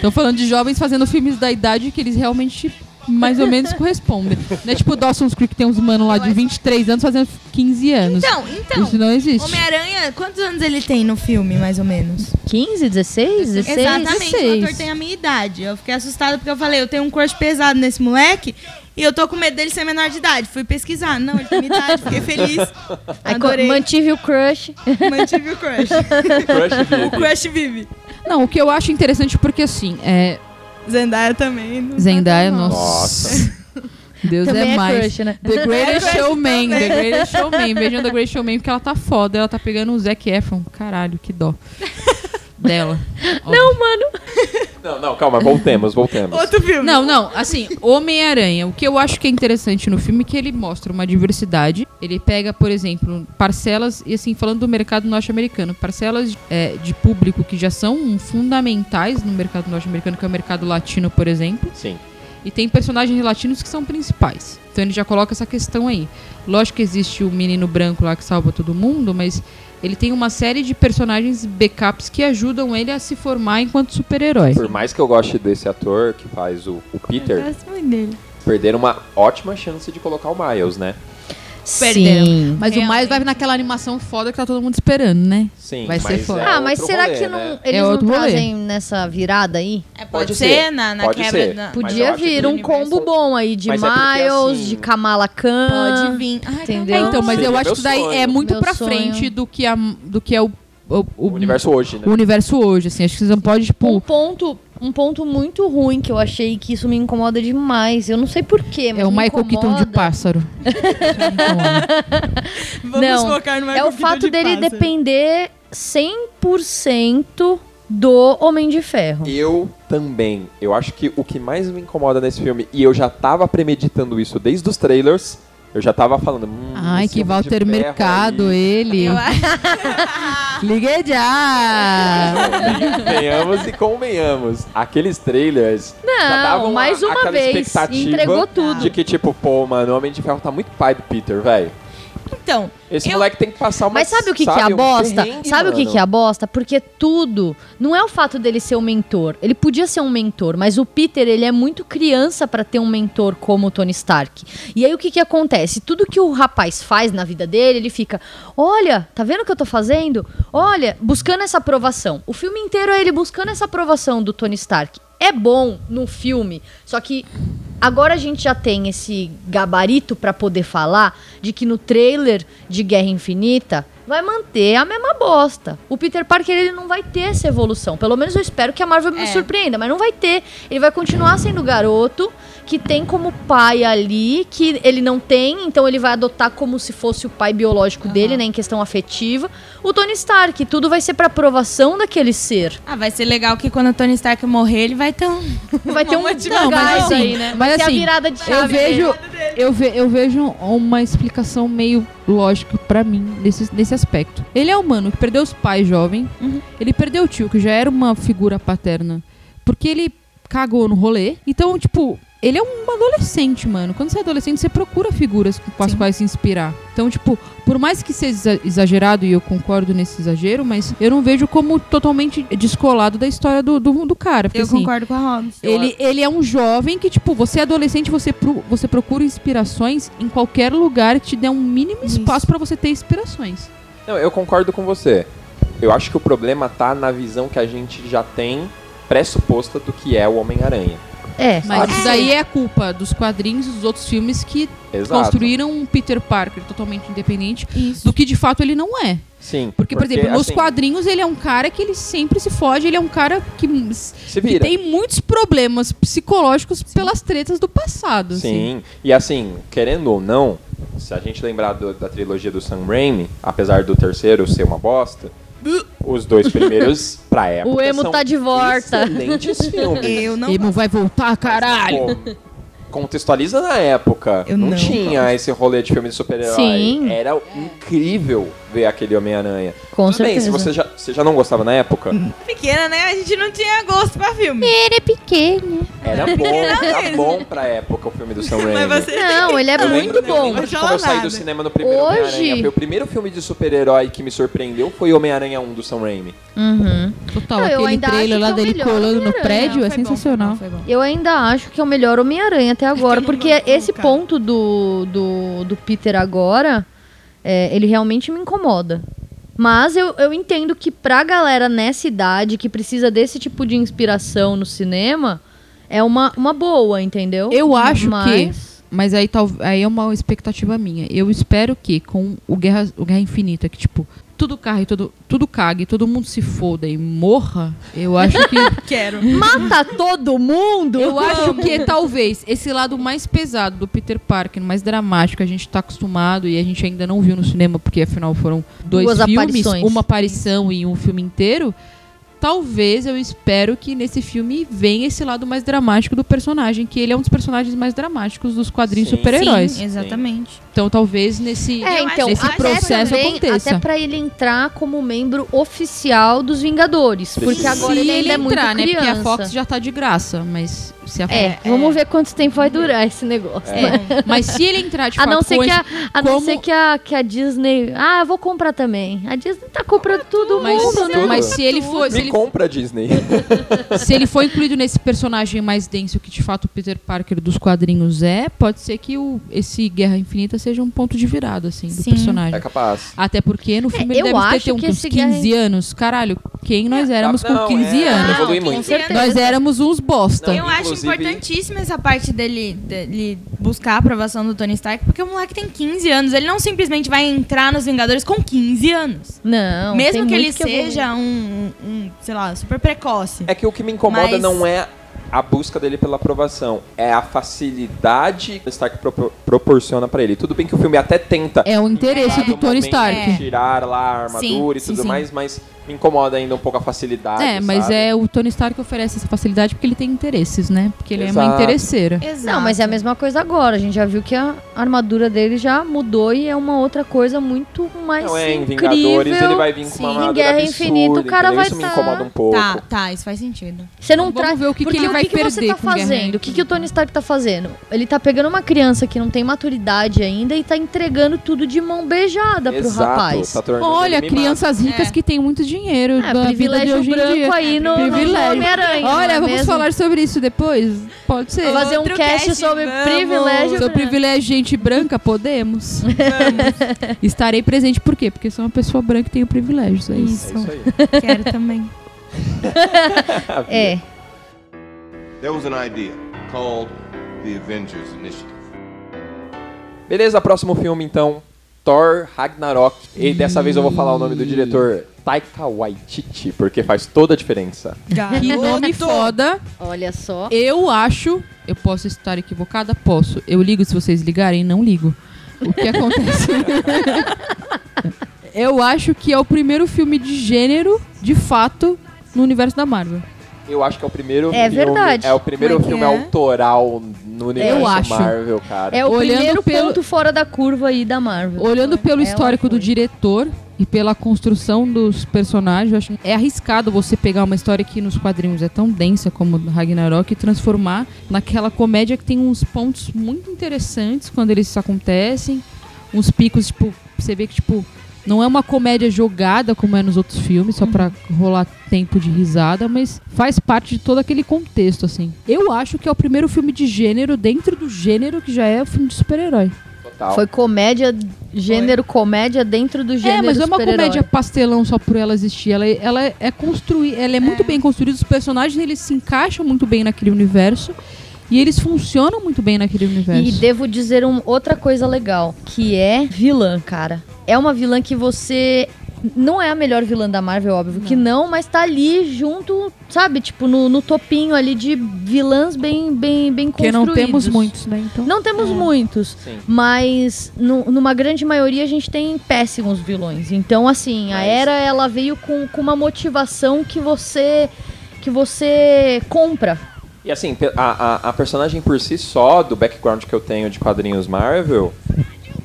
Estão falando de jovens fazendo filmes da idade que eles realmente mais ou menos correspondem. [LAUGHS] Não é tipo Dawson's Creek, tem uns mano lá de 23 anos fazendo 15 anos. Então, então. Isso não existe. Homem-Aranha, quantos anos ele tem no filme, mais ou menos? 15, 16, 16? Exatamente, o 16. ator tem a minha idade. Eu fiquei assustada porque eu falei, eu tenho um crush pesado nesse moleque e eu tô com medo dele ser menor de idade. Fui pesquisar. Não, ele tem minha idade, fiquei feliz. Adorei. mantive o crush. Mantive o crush. Crush [LAUGHS] o Vive. crush vive. Não, o que eu acho interessante porque assim, é. Zendaya também. não tá Zendaya, tão mal. nossa. Deus Também é é mais. crush, né? The [LAUGHS] Greatest crush Showman. The Greatest Showman. Vejam The Greatest Showman porque ela tá foda. Ela tá pegando o Zac Efron. Caralho, que dó. [LAUGHS] Dela. Não, mano. Não, não, calma, voltemos, voltemos. Outro filme. Não, não, assim, Homem-Aranha, o que eu acho que é interessante no filme é que ele mostra uma diversidade. Ele pega, por exemplo, parcelas, e assim, falando do mercado norte-americano, parcelas é, de público que já são fundamentais no mercado norte-americano, que é o mercado latino, por exemplo. Sim. E tem personagens latinos que são principais. Então ele já coloca essa questão aí. Lógico que existe o menino branco lá que salva todo mundo, mas ele tem uma série de personagens backups que ajudam ele a se formar enquanto super-herói. Por mais que eu goste desse ator que faz o, o Eu Peter, gosto muito dele. perderam uma ótima chance de colocar o Miles, né? Perderam. Sim. Mas o Realmente. mais vai naquela animação foda que tá todo mundo esperando, né? Sim, Vai ser foda. é ah, mas será rolê, que né? não, É eles não outro rolê. trazem nessa virada aí? É, pode, Pode ser, ser, na, na pode quebra ser. eu Podia vir um o combo universo- bom aí de Mas é Miles, assim, de Kamala Khan. Pode vir. Ai, Entendeu? É, então, mas Seria eu acho que daí sonho. é muito Meu pra sonho. frente do que, a, do que é o, o, O universo hoje, né? o universo hoje, assim. Acho que vocês não podem, Um tipo... ponto, um ponto muito ruim que eu achei que isso me incomoda demais. Eu não sei porquê, mas É o me Michael Keaton de pássaro. [LAUGHS] Vamos Não, focar no É Michael o Keaton fato de dele pássaro. depender 100% do Homem de Ferro. Eu também. Eu acho que o que mais me incomoda nesse filme, e eu já tava premeditando isso desde os trailers, eu já tava falando. Hum, Ai, que de Walter Mercado, aí. ele. Eu- [LAUGHS] Liguei já! Venhamos e convenhamos. Aqueles trailers já Não, davam mais uma aquela vez. expectativa Entregou tudo. De que, tipo, pô, mano, o Homem de Ferro tá muito pai do Peter, velho. Então, Esse Eu- moleque tem que passar uma Mas sabe o que, que é a um bosta? perrengue, sabe o que, que é a bosta? Porque tudo não é o fato dele ser um mentor. Ele podia ser um mentor, mas o Peter ele é muito criança pra ter um mentor como o Tony Stark. E aí o que que acontece? Tudo que o rapaz faz na vida dele, ele fica, olha, tá vendo o que eu tô fazendo? Olha, buscando essa aprovação. O filme inteiro é ele buscando essa aprovação do Tony Stark. É bom no filme, só que Agora a gente já tem esse gabarito pra poder falar de que no trailer de Guerra Infinita vai manter a mesma bosta. O Peter Parker ele não vai ter essa evolução. Pelo menos eu espero que a Marvel me É. surpreenda, mas não vai ter. Ele vai continuar sendo garoto que tem como pai ali, que ele não tem, então ele vai adotar como se fosse o pai biológico dele, né, em questão afetiva. O Tony Stark, tudo vai ser pra aprovação daquele ser. Ah, vai ser legal que quando o Tony Stark morrer, ele vai ter um. [LAUGHS] Vai ter um Não, mas assim, aí, né? Vai mas ser assim, a virada de chave. Eu vejo, dele. eu, ve, eu vejo uma explicação meio lógica pra mim nesse, nesse aspecto. Ele é humano que perdeu os pais jovem, ele perdeu o tio, que já era uma figura paterna, porque ele cagou no rolê. Então, tipo, ele é um adolescente, mano. Quando você é adolescente, você procura figuras com as Sim. quais se inspirar. Então, tipo, por mais que seja exa- exagerado, e eu concordo nesse exagero, mas eu não vejo como totalmente descolado da história do, do, do cara. Porque, Eu assim, concordo com a Hobbs. ele, ele é um jovem que, tipo, você é adolescente, você, pro- você procura inspirações em qualquer lugar que te dê um mínimo Isso. espaço pra você ter inspirações. Não, eu concordo com você. Eu acho que o problema tá na visão que a gente já tem pressuposta do que é o Homem-Aranha. É, Mas isso daí é culpa dos quadrinhos e dos outros filmes que Exato. construíram um Peter Parker totalmente independente Isso. do que de fato ele não é. Sim. Porque, por exemplo, nos assim, quadrinhos ele é um cara que ele sempre se foge, ele é um cara que, Se que tem muitos problemas psicológicos pelas tretas do passado. assim. Sim, e assim, querendo ou não, se a gente lembrar do- da trilogia do Sam Raimi, apesar do terceiro ser uma bosta, os dois primeiros, pra [LAUGHS] época, O emo são tá de volta. excelentes [LAUGHS] filmes. Eu não. Emo vai voltar, caralho! Pô, contextualiza na época. Eu não, não tinha esse rolê de filme de super-herói. Sim. Era incrível ver aquele Homem-Aranha. Com Tudo bem, se certeza. você já, você já não gostava na época, [LAUGHS] Pequena, né? A gente não tinha gosto pra filme. Ele é pequeno. era bom, era bom pra época o filme do Sam [LAUGHS] Raimi. Mas você. Não, ele é Eu muito lembro, bom. eu lembro de como eu saí do cinema no primeiro Hoje- Homem-Aranha. Foi o primeiro filme de super-herói que me surpreendeu foi Homem-Aranha 1 do Sam Raimi. Uhum. Total, Não, aquele trailer lá é dele colando no prédio é sensacional. bom, foi bom. Eu ainda acho que é o melhor Homem-Aranha até agora, porque esse ponto do, do, do Peter agora, é, ele realmente me incomoda. Mas eu, eu entendo que pra galera nessa idade, que precisa desse tipo de inspiração no cinema, é uma, uma boa, entendeu? Eu acho que- Mas- Mas aí, tal, aí é uma expectativa minha. Eu espero que com o Guerra, o Guerra Infinita, que tipo, tudo carre, tudo, tudo cague, todo mundo se foda e morra, eu acho que. [LAUGHS] Quero. Mata todo mundo! eu acho que talvez esse lado mais pesado do Peter Parker, mais dramático, que a gente tá acostumado e a gente ainda não viu no cinema, porque afinal foram dois Duas filmes, aparições. uma aparição e um filme inteiro. Talvez eu espero que nesse filme venha esse lado mais dramático do personagem, que ele é um dos personagens mais dramáticos dos quadrinhos Sim. super-heróis. Sim, exatamente. Então talvez nesse, É, então, nesse até processo também, aconteça. Até pra ele entrar como membro oficial dos Vingadores. Porque agora Se ele ainda é muito entrar, né? criança. Porque a Fox já tá de graça, mas se a É, vamos ver quanto tempo vai durar esse negócio. É, mas se ele entrar de A fato não ser com que esse- a, a não como- ser que a, que a Disney. Ah, eu vou comprar também. A Disney tá comprando tudo mas, mundo, né? mas se ele for se Me ele, compra, Disney. [LAUGHS] se ele for incluído nesse personagem mais denso que de fato o Peter Parker dos quadrinhos é, pode ser que o, esse Guerra Infinita seja um ponto de virada assim do Sim. personagem. É capaz. Até porque no filme É, ele deve ter, um- que uns esse 15 Guerra- anos. Caralho, quem nós éramos com Não, 15 é, anos? com muito. certeza. Nós éramos uns bosta. Não, Eu acho Inclusive- importantíssima essa parte dele, dele buscar a aprovação do Tony Stark, porque o moleque tem 15 anos. Ele não simplesmente vai entrar nos Vingadores com 15 anos. Não. Mesmo tem que ele evoluir. seja um, um, sei lá, super precoce. É que o que me incomoda Mas- não é a busca dele pela aprovação, é a facilidade que o Stark propor- proporciona pra ele. Tudo bem que o filme até tenta É o interesse do Tony Stark. Tirar lá a armadura Sim, e tudo sim. mais, mas me incomoda ainda um pouco a facilidade. É, mas sabe? é o Tony Stark oferece essa facilidade porque ele tem interesses, né? Porque ele é uma Exato. interesseira. Exato. Não, mas é a mesma coisa agora. A gente já viu que a armadura dele já mudou e é uma outra coisa muito mais Não é, em incrível. Vingadores ele vai vir com Sim, uma em armadura Guerra absurda, Infinita, o cara entendeu? vai Isso me tá- incomoda um pouco. Tá, tá, isso faz sentido. Você não Vamos traz. ver o que que ele vai o que, que você perder tá fazendo? O que, que o Tony Stark tá fazendo? Ele tá pegando uma criança que não tem maturidade ainda e tá entregando tudo de mão beijada pro Exato, rapaz. tá Olha, crianças ricas É. que têm muito dinheiro É, da vida de privilégio hoje em branco dia. aí no, no Privilégio. Homem-Aranha. não Olha, é vamos mesmo? falar sobre isso depois? Pode ser. Fazer um cast cast, sobre vamos. privilégio. Seu privilégio gente branca, podemos. [LAUGHS] Estarei presente por quê? Porque sou uma pessoa branca e tenho privilégios. É isso. É isso aí. Quero também. [LAUGHS] É. There was an idea called the Avengers Initiative. Beleza, próximo filme então. Thor Ragnarok. E dessa vez eu vou falar o nome do diretor Taika Waititi, porque faz toda a diferença. Que nome foda. Olha só. Eu acho, eu posso estar equivocada? Posso. Eu ligo se vocês ligarem? Não ligo. O que acontece? [LAUGHS] eu acho que é o primeiro filme de gênero, de fato, no universo da Marvel. Eu acho que é o primeiro É filme, verdade. É o primeiro Como é que filme é? autoral no universo acho. Marvel, cara. É o Olhando primeiro pelo- ponto fora da curva aí da Marvel. Olhando pelo Ela histórico do diretor e pela construção dos personagens, eu acho é arriscado você pegar uma história que nos quadrinhos é tão densa como Ragnarok e transformar naquela comédia que tem uns pontos muito interessantes quando eles acontecem, uns picos, tipo, você vê que, tipo, não é uma comédia jogada como é nos outros filmes, só pra rolar tempo de risada, mas faz parte de todo aquele contexto, assim. Eu acho que é o primeiro filme de gênero dentro do gênero que já é o filme de super-herói. Total. Foi comédia, gênero comédia dentro do gênero É, mas não é uma comédia pastelão só por ela existir. Ela, ela é construída, ela é, muito bem construída. Os personagens eles se encaixam muito bem naquele universo e eles funcionam muito bem naquele universo. E devo dizer um, outra coisa legal, que é vilã, cara. É uma vilã que você. Não é a melhor vilã da Marvel, óbvio que não, mas tá ali junto, sabe? Tipo, no, no topinho ali de vilãs bem, bem, bem Porque construídos. não temos muitos, né? Então. Não temos muitos, Sim. mas nu- numa grande maioria a gente tem péssimos vilões. Então, assim, a Mas- Era ela veio com, com uma motivação que você que você compra. E assim, a, a, a personagem por si só, do background que eu tenho de quadrinhos Marvel,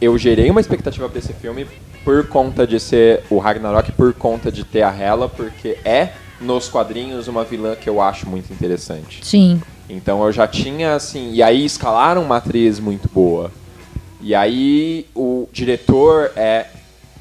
eu gerei uma expectativa pra esse filme por conta de ser o Ragnarok, por conta de ter a Hela, porque é, nos quadrinhos, uma vilã que eu acho muito interessante. Sim. Então eu já tinha, assim. E aí escalaram uma atriz muito boa. E aí o diretor é.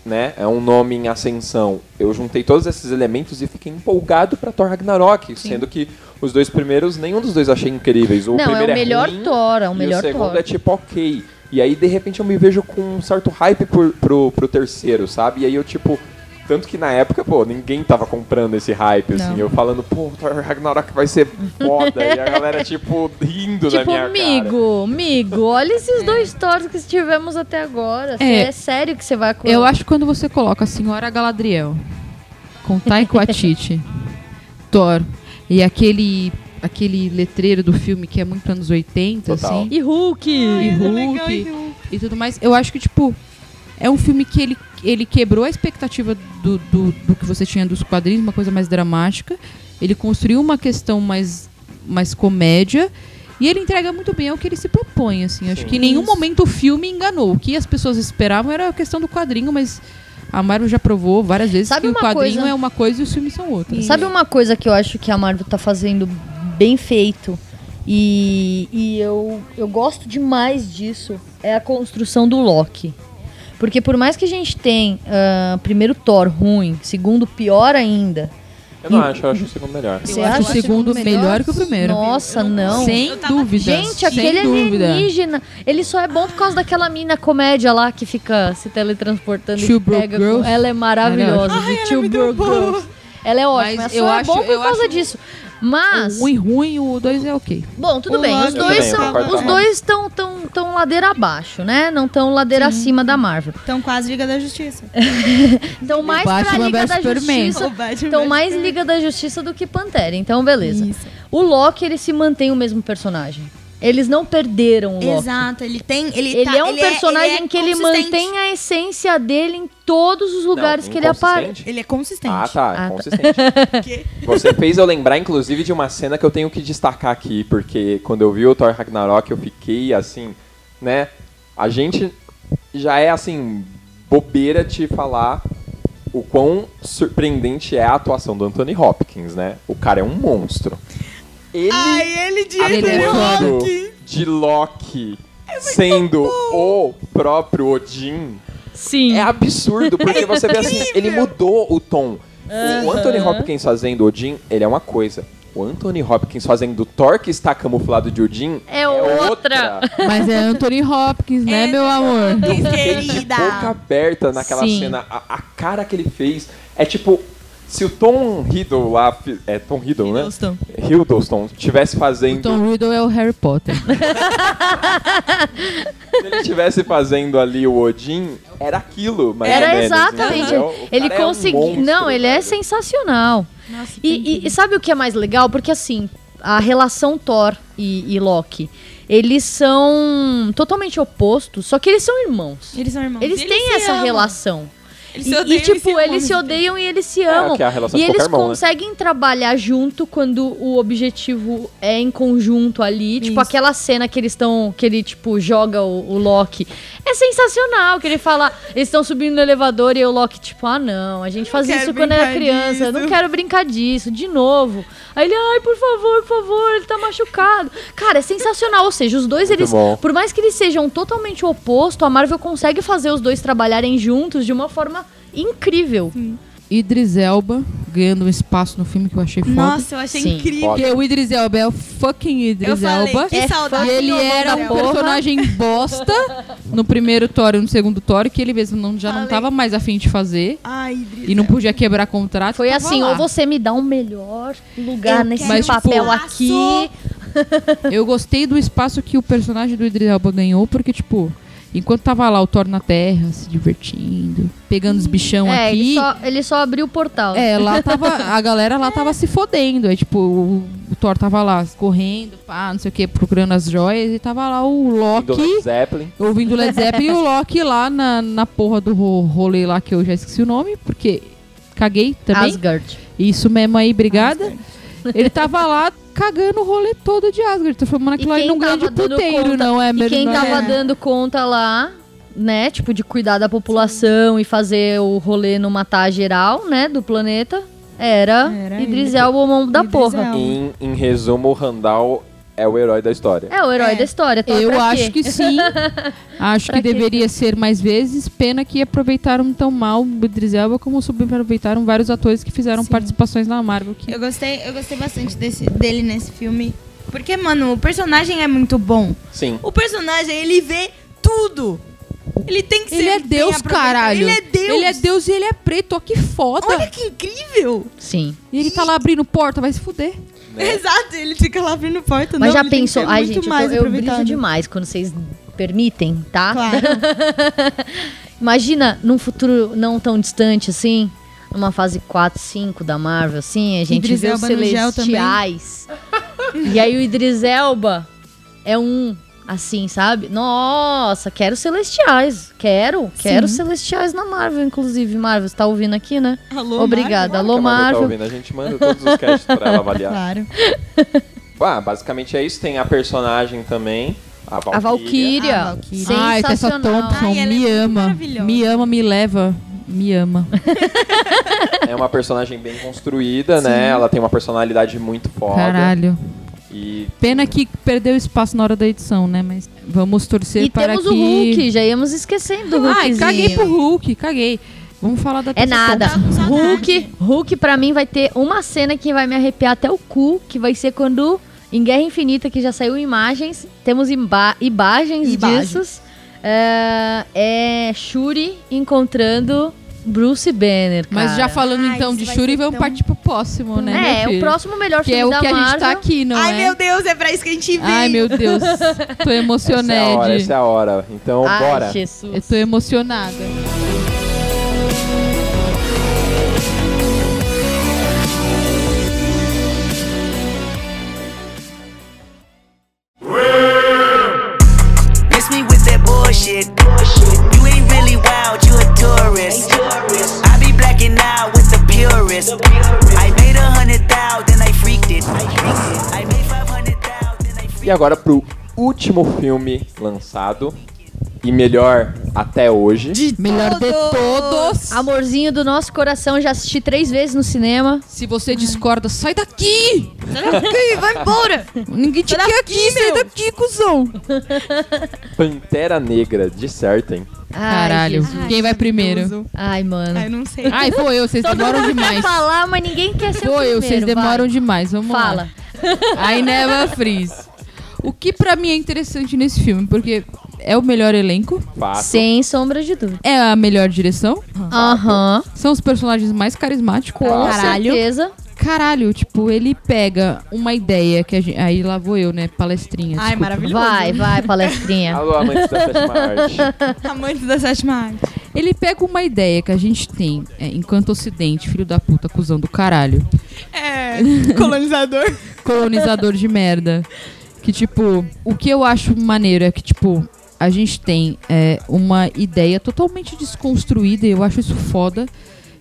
Né, é um nome em ascensão. Eu juntei todos esses elementos e fiquei empolgado pra Thor Ragnarok, sendo que os dois primeiros, nenhum dos dois achei incríveis. O não, é primeiro o melhor ruim, Thor, é o e melhor o segundo Thor. é tipo ok. E aí, de repente, eu me vejo com um certo hype por, pro, pro terceiro, sabe? E aí eu, tipo. Tanto que na época, pô, ninguém tava comprando esse hype, assim. Não. Eu falando, pô, Thor Ragnarok vai ser foda. e a galera, tipo, rindo da Tipo, minha cara. amigo, amigo, olha esses dois Thors que tivemos até agora. É. É, sério que você vai Eu acho que quando você coloca a senhora Galadriel com Taika Waititi, [LAUGHS] Thor e aquele aquele letreiro do filme que é muito anos 80, Total. assim, E Hulk! e Hulk e tudo mais, eu acho que, tipo, é um filme que ele, ele quebrou a expectativa do, do, do que você tinha dos quadrinhos, uma coisa mais dramática. Ele construiu uma questão mais, mais comédia. E ele entrega muito bem ao que ele se propõe, assim. Acho Sim. que em nenhum Isso. momento o filme enganou. O que as pessoas esperavam era a questão do quadrinho, mas a Marvel já provou várias vezes Sabe que o quadrinho coisa? é uma coisa e os filmes são outra. Sabe uma coisa que eu acho que a Marvel tá fazendo bem feito? E, e eu, eu gosto demais disso. É a construção do Loki. Porque por mais que a gente tenha ah, primeiro Thor ruim, segundo pior ainda. Eu não E- acho, eu acho o segundo melhor. Você eu acho acha o segundo melhor que o primeiro. Nossa, não. Sem dúvida. Gente, aquele dúvida. alienígena, ele só é bom por causa daquela mina comédia lá que fica se teletransportando Two e pega Girls. Ela é maravilhosa. Ela de Two Broke Girls. Ela é ótima, Mas é eu só acho- bom por eu causa acho- disso. Mas, O ruim, ruim, o dois é ok. bom, tudo O bem. Os dois são, os dois estão tão, tão ladeira abaixo, né? Não estão ladeira acima da Marvel. Então, quase Liga da Justiça. [LAUGHS] Então mais pra Liga da Superman. Justiça. O Batman vs mais. Liga da Justiça do que Pantera. Então beleza. Isso. O Loki ele se mantém o mesmo personagem. Eles não perderam o Loki. Exato, ele tem. Ele, Ele tá- é um personagem ele é que ele mantém a essência dele em todos os lugares Não, que ele aparece. Ele é consistente. Ah, tá, Ah, tá. consistente. [LAUGHS] Você fez eu lembrar, inclusive, de uma cena que eu tenho que destacar aqui, porque quando eu vi o Thor Ragnarok, eu fiquei assim, né? A gente já é assim, bobeira de falar o quão surpreendente é a atuação do Anthony Hopkins, né? O cara é um monstro. Ele Ai, ele de Ele é de Loki sendo o próprio Odin Sim. é absurdo, porque você vê assim, ele mudou o tom. O Anthony Hopkins fazendo Odin, ele é uma coisa. O Anthony Hopkins fazendo Thor que está camuflado de Odin É outra. Mas é Anthony Hopkins, né, É, meu amor? Querida. boca aberta naquela Sim. cena. A, a cara que ele fez é tipo. Se o Tom Hiddle lá, é Tom Hiddle, né? Hiddleston. Hiddleston tivesse fazendo, Tom Riddle é o Harry Potter. [LAUGHS] se ele tivesse fazendo ali o Odin, era aquilo, mais ou Era menos, exatamente. entendeu? O Ele cara é um conseguiu. não, ele é sensacional. Nossa, E, e- e sabe o que é mais legal? Porque assim, a relação Thor e, e Loki, eles são totalmente opostos, só que eles são irmãos. Eles são irmãos. Eles E têm essa amam. relação. Eles E, se e, odeiam tipo, amam eles se ao mesmo odeiam e eles se amam. que é a relação e de eles irmão, né? conseguem trabalhar junto quando o objetivo é em conjunto ali. Tipo, Isso. aquela cena que eles estão. Que ele, tipo, joga o, o Loki. É sensacional. Que ele fala. Eles estão subindo no elevador e o Loki, tipo, ah, não. A gente fazia isso quando era criança. Eu não disso." quero brincar disso. De novo. Aí ele, ai, por favor, por favor, ele tá machucado. Cara, é sensacional. Ou seja, os dois, Muito eles. bom. Por mais que eles sejam totalmente opostos, a Marvel consegue fazer os dois trabalharem juntos de uma forma incrível. Idris Elba ganhando um espaço no filme que eu achei foda. Nossa, eu achei Sim. incrível. Porque o Idris Elba é o fucking Idris Eu falei, Elba. que É saudade. E ele era um personagem [LAUGHS] bosta no primeiro Thor e no segundo Thor, que ele mesmo não, já não Falei. tava mais afim de fazer. Ai, Idris E não podia quebrar contrato. Foi assim, lá. ou você me dá um melhor lugar Eu nesse Mas, tipo, papel espaço. aqui. Eu gostei do espaço que o personagem do Idris Elba ganhou, porque, tipo, enquanto tava lá o Thor na Terra, se divertindo, pegando os bichão É, aqui. ele só, ele só abriu o portal. É, lá [LAUGHS] tava. A galera lá tava se fodendo. É tipo, o, o Thor tava lá correndo, pá, não sei o que, procurando as joias, e tava lá o Loki. Led Zeppelin. Ouvindo Led Zeppelin e o Loki lá na, na porra do ro- rolê lá que eu já esqueci o nome, porque caguei também. Asgard. Isso mesmo aí, obrigada. Ele tava lá cagando o rolê todo de Asgard, transformando aquilo ali quem num grande puteiro, conta- não é E mesmo? quem não tava é? dando conta lá, né, tipo, de cuidar da população e fazer o rolê não matar geral, né, do planeta, era, Era Idris. Elba, o mão da Idris porra. Em, em resumo, o Randall é o herói da história. É o herói É. da história. Thor Eu acho que sim. [LAUGHS] acho Pra que quê? deveria ser mais vezes. Pena que aproveitaram tão mal o Idris Elba como subaproveitaram vários atores que fizeram Sim. participações na Marvel. Que... Eu gostei, eu gostei bastante desse, dele nesse filme. Porque, mano, o personagem é muito bom. Sim. O personagem, ele vê tudo. Ele tem que ser Ele é Deus, caralho. Ele é Deus. Ele é Deus e ele é preto, ó, que foda. Olha que incrível. Sim. E ele tá lá abrindo porta, vai se fuder. Né? [LAUGHS] Exato, ele fica lá abrindo porta. Mas não, já pensou... Ai, gente, eu, mais tô- eu aproveitado. demais quando vocês permitem, tá? Claro. [LAUGHS] Imagina, num futuro não tão distante assim, numa fase 4, 5 da Marvel, assim, a gente Idris vê os Elba gel celestiais. e aí o Idris Elba é um, assim, sabe? Nossa, quero celestiais. Quero, quero celestiais na Marvel, inclusive. Marvel, você tá ouvindo aqui, né? Alô, Obrigada. Claro Alô, Marvel tá Marvel. ouvindo, a gente manda todos os casts pra ela avaliar. [LAUGHS] Claro. [LAUGHS] Ah, basicamente é isso. Tem a personagem também, a Valkyria. A Valkyria. A Valkyria. Ai, Tessa Sensacional. Thompson, Ai, é me muito ama. Me ama, me leva. Me ama. [LAUGHS] É uma personagem bem construída, né? Ela tem uma personalidade muito foda. Caralho. E Pena que perdeu espaço na hora da edição, né? Mas vamos torcer E para temos que... o Hulk, já íamos esquecendo do Ai, Hulkzinho. caguei pro Hulk, caguei. Vamos falar da É nada. Thompson. com saudade. Hulk, Hulk pra mim vai ter uma cena que vai me arrepiar até o cu, que vai ser quando em Guerra Infinita, que já saiu imagens, temos imba imagens Imagens. disso. É, é Shuri encontrando Bruce Banner, cara. Mas já falando Ai, então de Shuri, vamos tão- partir pro próximo, né? É, o próximo melhor Que filme é o da que a Marvel. gente tá aqui, não Ai, é? meu Deus, é pra isso que a gente veio. Ai, meu Deus. Tô [LAUGHS] essa é a hora, emocionada. essa é a hora. Então, Ai, bora. Jesus. Eu tô emocionada. Miss me with that bullshit. You ain't really wild, you a tourist. E agora pro último filme lançado. E melhor até hoje. Melhor de todos. Amorzinho do nosso coração, já assisti três vezes no cinema. Se você discorda, sai daqui! Sai daqui, vai embora. Ninguém te Sai quer daqui, aqui, sai meu. daqui, cuzão! Pantera Negra, dissertem. Ai, Caralho, Jesus. quem vai primeiro? Ai, mano. Ai, não sei. Ai, foi eu, vocês Todo demoram mundo quer demais. falar, mas ninguém quer ser o Foi eu, primeiro, vocês demoram vai. demais. Vamos Fala. lá. I never freeze. O que pra mim é interessante nesse filme, porque é o melhor elenco, Fato. Sem sombra de dúvida. é a melhor direção, Aham. são os personagens mais carismáticos. Com Caralho. certeza. Caralho, tipo, ele pega uma ideia que a gente. Aí lá vou eu, né? Palestrinha. Ai, desculpa. maravilhoso. Vai, vai, palestrinha. Alô, amantes da sétima arte. [LAUGHS] Amante da sétima arte. Ele pega uma ideia que a gente tem é, enquanto ocidente, filho da puta, cuzão do caralho, É, colonizador. [LAUGHS] colonizador de merda. Que, tipo, o que eu acho maneiro é que, tipo, a gente tem é, uma ideia totalmente desconstruída, e eu acho isso foda,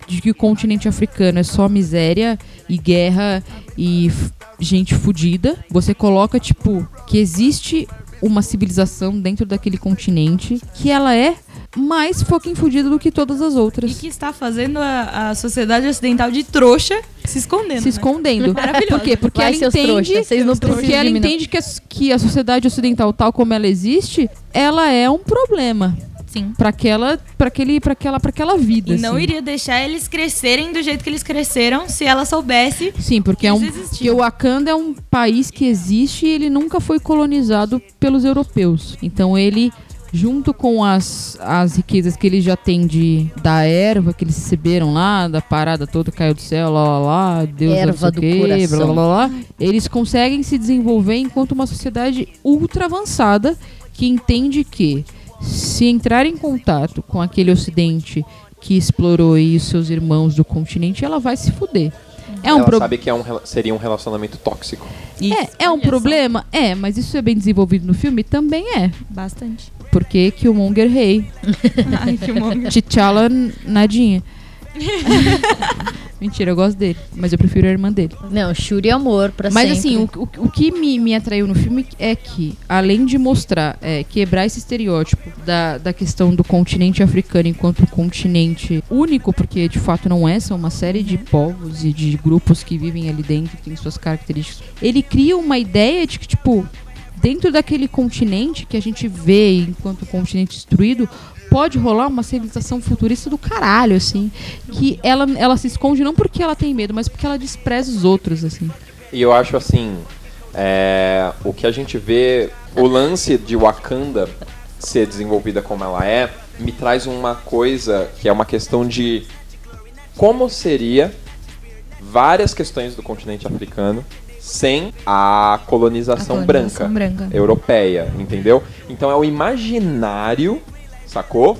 de que o continente africano é só miséria e guerra e gente fodida. Você coloca, tipo, que existe uma civilização dentro daquele continente que ela é mais fucking fodida do que todas as E outras. que está fazendo a, a sociedade ocidental de trouxa se escondendo. se né? escondendo. Maravilhoso. Por quê? Porque Vai, ela seus entende, vocês não porque ela entende que a, que a sociedade ocidental, tal como ela existe, ela é um problema Sim. para aquela, para aquele, para aquela, para aquela vida. E não assim. iria deixar eles crescerem do jeito que eles cresceram se ela soubesse. Sim, porque é um, Eles existiam. que o Wakanda é um país que existe e ele nunca foi colonizado pelos europeus. Então ele junto com as, as riquezas que eles já têm de, da erva que eles receberam lá, da parada toda caiu do céu, lá lá lá, Deus Erva não do quê, coração. blá, blá, blá, eles conseguem se desenvolver enquanto uma sociedade ultra avançada que entende que se entrar em contato com aquele ocidente que explorou aí os seus irmãos do continente, ela vai se fuder. É um Ela problema. sabe que é um, seria um relacionamento tóxico. É, é um Olha só. problema? É, mas isso é bem desenvolvido no filme? Também é. Bastante. Porque Killmonger rei. [LAUGHS] Ai, monga. T'Challa nadinha. [LAUGHS] Mentira, eu gosto dele. Mas eu prefiro a irmã dele. Não, Shuri amor pra Mas sempre. assim, o, o, o que me, me atraiu no filme é que, além de mostrar, é, quebrar esse estereótipo da, da questão do continente africano enquanto continente único, porque de fato não é, são uma série de povos e de grupos que vivem ali dentro, que têm suas características. Ele cria uma ideia de que, tipo, dentro daquele continente que a gente vê enquanto continente destruído, pode rolar uma civilização futurista do caralho, assim. Que ela, ela se esconde não porque ela tem medo, mas porque ela despreza os outros, assim. E eu acho assim, é, o que a gente vê, o lance de Wakanda ser desenvolvida como ela é, me traz uma coisa que é uma questão de como seria várias questões do continente africano sem a colonização, A branca, colonização branca. europeia, entendeu? Então é o imaginário, sacou?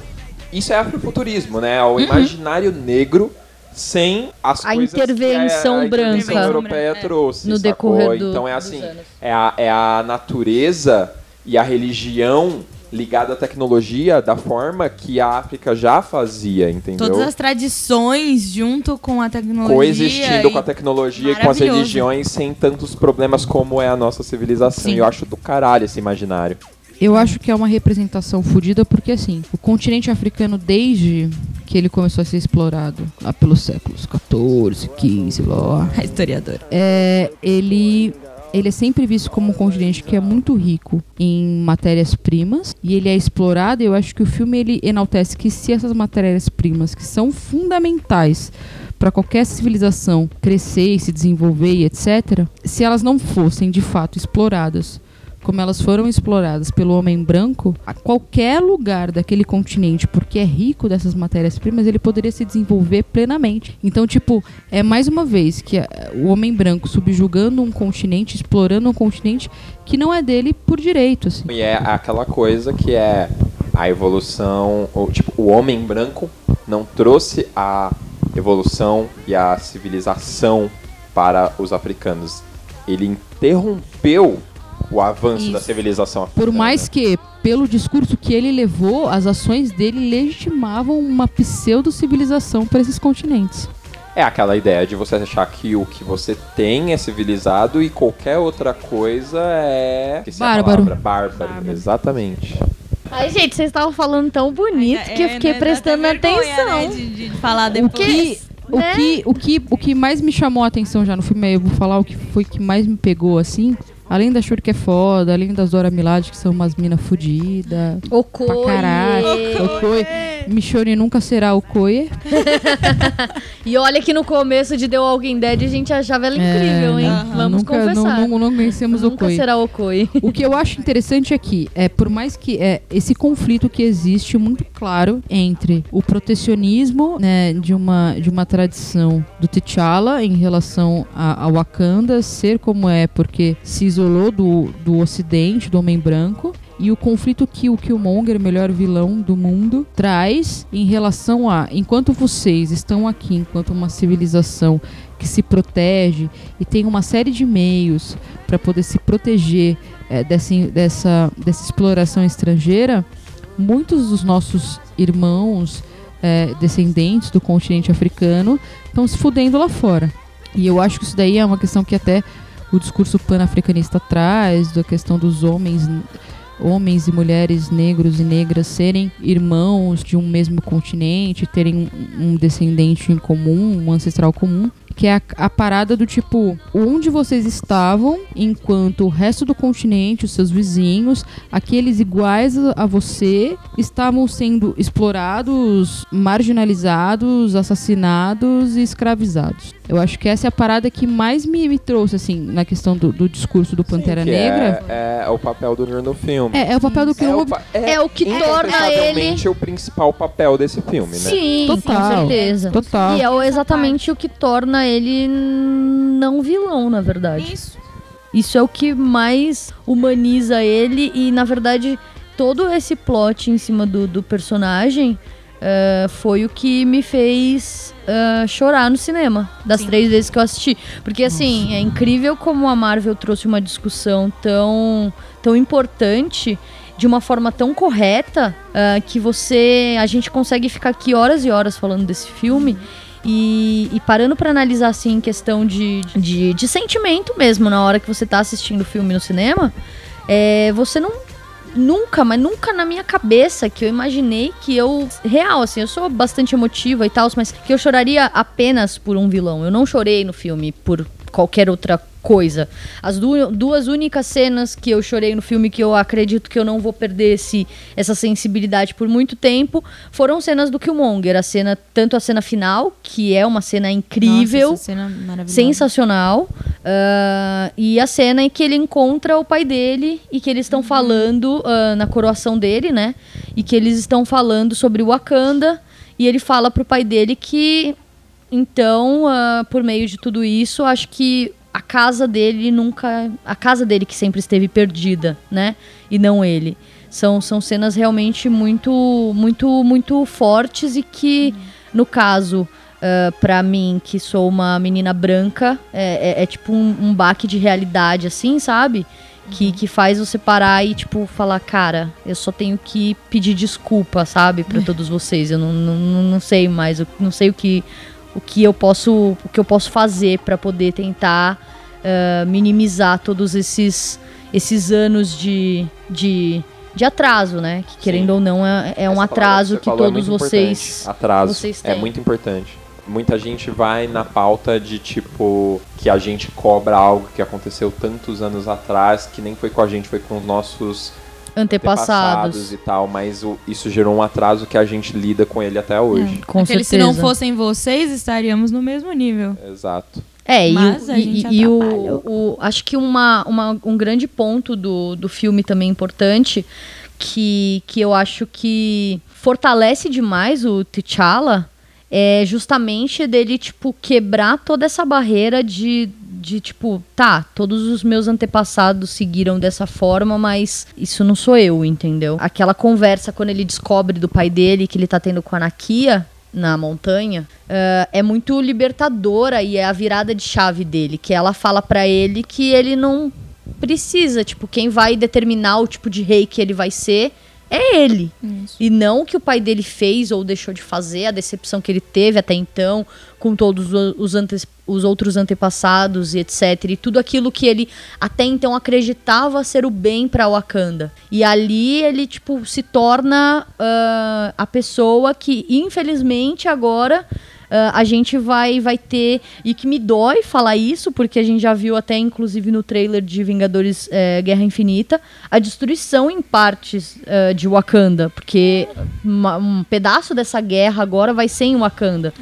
Isso é afrofuturismo, né? É o imaginário negro sem as A coisas que intervenção a, a intervenção branca. europeia É. trouxe, No sacou? decorrer do- Então é assim, é a, é a natureza e a religião ligada à tecnologia da forma que a África já fazia, entendeu? Todas as tradições junto com a tecnologia. Coexistindo com a tecnologia e com as religiões sem tantos problemas como é a nossa civilização. Sim. E eu acho do caralho esse imaginário. Eu acho que é uma representação fodida porque, assim, o continente africano, desde que ele começou a ser explorado, lá pelos séculos 14, 15, blá, blá, blá, [LAUGHS] A historiadora. é, ele, ele é sempre visto como um continente que é muito rico em matérias-primas e ele é explorado. E eu acho que o filme ele enaltece que se essas matérias-primas, que são fundamentais para qualquer civilização crescer e se desenvolver e etc., se elas não fossem de fato exploradas como elas foram exploradas pelo homem branco, a qualquer lugar daquele continente, porque é rico dessas matérias-primas, ele poderia se desenvolver plenamente. Então, tipo, é mais uma vez que eh, o homem branco subjugando um continente, explorando um continente que não é dele por direito, assim. E é aquela coisa que é a evolução, ou, tipo, o homem branco não trouxe a evolução e a civilização para os africanos. Ele interrompeu o avanço da Isso. civilização africana. Por mais que, pelo discurso que ele levou, as ações dele legitimavam uma pseudo-civilização para esses continentes. É aquela ideia de você achar que o que você tem é civilizado e qualquer outra coisa é. Bárbaro. palavra, Bárbaro. Exatamente. Ai, gente, vocês estavam falando tão bonito que eu É, fiquei né, prestando vergonha, atenção. né, de, de falar O depois. que, o, né? que, o, que, o que mais me chamou a atenção já no filme, aí eu vou falar o que foi que mais me pegou, assim. Além da Shuri que é foda, além das Dora Milaje, que são umas minas fodidas. Okoye. Pra caralho. Okoye. Michonne nunca será Okoye. [LAUGHS] E olha que no começo de The Walking Dead a gente achava ela incrível, hein? não. Vamos nunca, confessar. Não, não, não conhecemos o Nunca será Okoi. O que eu acho interessante aqui é, por mais que é esse conflito que existe muito claro entre o protecionismo né, de, uma, de uma tradição do T'Challa em relação a, a Wakanda ser como é porque se isolou do, do ocidente, do homem branco, e o conflito que o Killmonger, melhor vilão do mundo, traz em relação a enquanto vocês estão aqui, enquanto uma civilização que se protege e tem uma série de meios para poder se proteger eh, dessa, dessa, dessa exploração estrangeira, muitos dos nossos irmãos eh, descendentes do continente africano estão se fudendo lá fora. E eu acho que isso daí é uma questão que até o discurso pan-africanista traz, da questão dos homens homens e mulheres negros e negras serem irmãos de um mesmo continente, terem um, descendente em comum, um ancestral comum, que é a, a parada do tipo, onde vocês estavam enquanto o resto do continente, os seus vizinhos, aqueles iguais a você, estavam sendo explorados, marginalizados, assassinados e escravizados. Eu acho que essa é a parada que mais me, me trouxe, assim, na questão do, do discurso do Pantera que Negra. É, é o papel do Nur no filme. É, é o papel do que É o pa- É o que torna ele- incontestavelmente o principal papel desse filme, né? Sim, Total. com certeza. Total. E é exatamente o que torna ele não vilão, na verdade. Isso. Isso é o que mais humaniza ele e, na verdade, todo esse plot em cima do, do personagem eh, foi o que me fez eh, chorar no cinema, das três vezes que eu assisti. Porque, assim, é incrível como a Marvel trouxe uma discussão tão, tão importante de uma forma tão correta ah, que você a gente consegue ficar aqui horas e horas falando desse filme e, e parando pra analisar assim em questão de, de, de sentimento mesmo na hora que você tá assistindo o filme no cinema é, você não nunca, mas nunca na minha cabeça que eu imaginei que eu. Real, assim, eu sou bastante emotiva e tal, mas que eu choraria apenas por um vilão. Eu não chorei no filme por qualquer outra coisa. As du- duas únicas cenas que eu chorei no filme que eu acredito que eu não vou perder esse, essa sensibilidade por muito tempo foram cenas do Killmonger. A cena, tanto a cena final, que é uma cena incrível. Nossa, cena maravilhosa. Sensacional. Ah, e a cena em que ele encontra o pai dele e que eles estão falando ah, na coroação dele, né? E que eles estão falando sobre o Wakanda. E ele fala pro pai dele que, então, ah, por meio de tudo isso, acho que a casa dele nunca. A casa dele que sempre esteve perdida, né? E não ele. São, são cenas realmente muito, muito, muito fortes e que, no caso, ah, pra mim, que sou uma menina branca, é, é- é tipo um, um baque de realidade, assim, sabe? Que, que faz você parar e, tipo, falar, cara, eu só tenho que pedir desculpa, sabe? Pra [LAUGHS] todos vocês. Eu não, não, não- não sei mais, eu não sei o que, o que eu posso o que eu posso fazer pra poder tentar ah, minimizar todos esses, esses anos de, de, de atraso, né? Que querendo ou não é, é um atraso que falou é todos muito vocês. Atraso vocês é têm. muito importante. Muita gente vai na pauta de tipo que a gente cobra algo que aconteceu tantos anos atrás, que nem foi com a gente, foi com os nossos antepassados. e tal, mas o- isso gerou um atraso que a gente lida com ele até hoje. Com Aquele, certeza. se não fossem vocês, estaríamos no mesmo nível. Exato. É, e, Mas o, a e- gente e o, o- acho que uma, uma- um grande ponto do, do filme também importante, que, que eu acho que fortalece demais o T'Challa, é justamente dele, tipo, quebrar toda essa barreira de, de, tipo, tá, todos os meus antepassados seguiram dessa forma, mas isso não sou eu, entendeu? Aquela conversa quando ele descobre do pai dele que ele tá tendo com a Nakia, na montanha, eh, é muito libertadora e é a virada de chave dele, que ela fala pra ele que ele não precisa, tipo, quem vai determinar o tipo de rei que ele vai ser é ele. E não o que o pai dele fez ou deixou de fazer, a decepção que ele teve até então, com todos os, ante- os outros antepassados e etc. E tudo aquilo que ele até então acreditava ser o bem pra Wakanda. E ali ele, tipo, se torna ah, a pessoa que, infelizmente, agora. Ah, a gente vai, vai ter. E que me dói falar isso, porque a gente já viu até, inclusive, no trailer de Vingadores eh, Guerra Infinita, a destruição em partes ah, de Wakanda. Porque uma- um pedaço dessa guerra agora vai ser em Wakanda.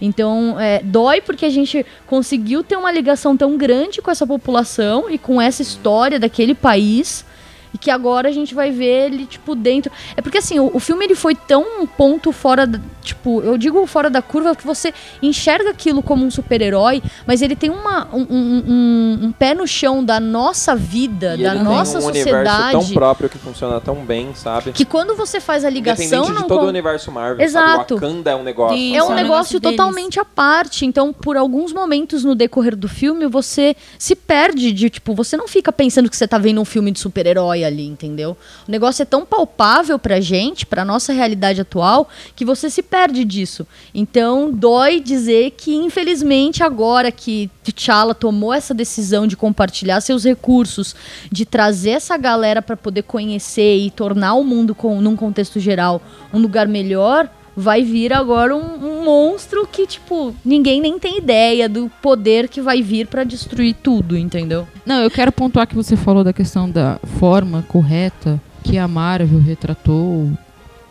Então, é, dói porque a gente conseguiu ter uma ligação tão grande com essa população e com essa história daquele país. E que agora a gente vai ver ele, tipo, dentro. É porque, assim, o, o filme ele foi tão um ponto fora. da- tipo, eu digo fora da curva que você enxerga aquilo como um super-herói, mas ele tem uma, um, um- um- um pé no chão da nossa vida, E da nossa um universo sociedade. tão próprio que funciona tão bem, sabe? Que quando você faz a ligação. Independente não de todo con- o universo Marvel, Exato. sabe? Wakanda é um negócio. Sim. É Isso, um é um negócio deles. totalmente à parte. Então, por alguns momentos no decorrer do filme, você se perde de, tipo, você não fica pensando que você tá vendo um filme de super-herói ali, entendeu? O negócio é tão palpável pra gente, pra nossa realidade atual, que você se perde disso. Então, dói dizer que, infelizmente, agora que T'Challa tomou essa decisão de compartilhar seus recursos, de trazer essa galera pra poder conhecer e tornar o mundo, com, num contexto geral, um lugar melhor, vai vir agora um, um monstro que, tipo, ninguém nem tem ideia do poder que vai vir pra destruir tudo, entendeu? Não, eu quero pontuar que você falou da questão da forma correta que a Marvel retratou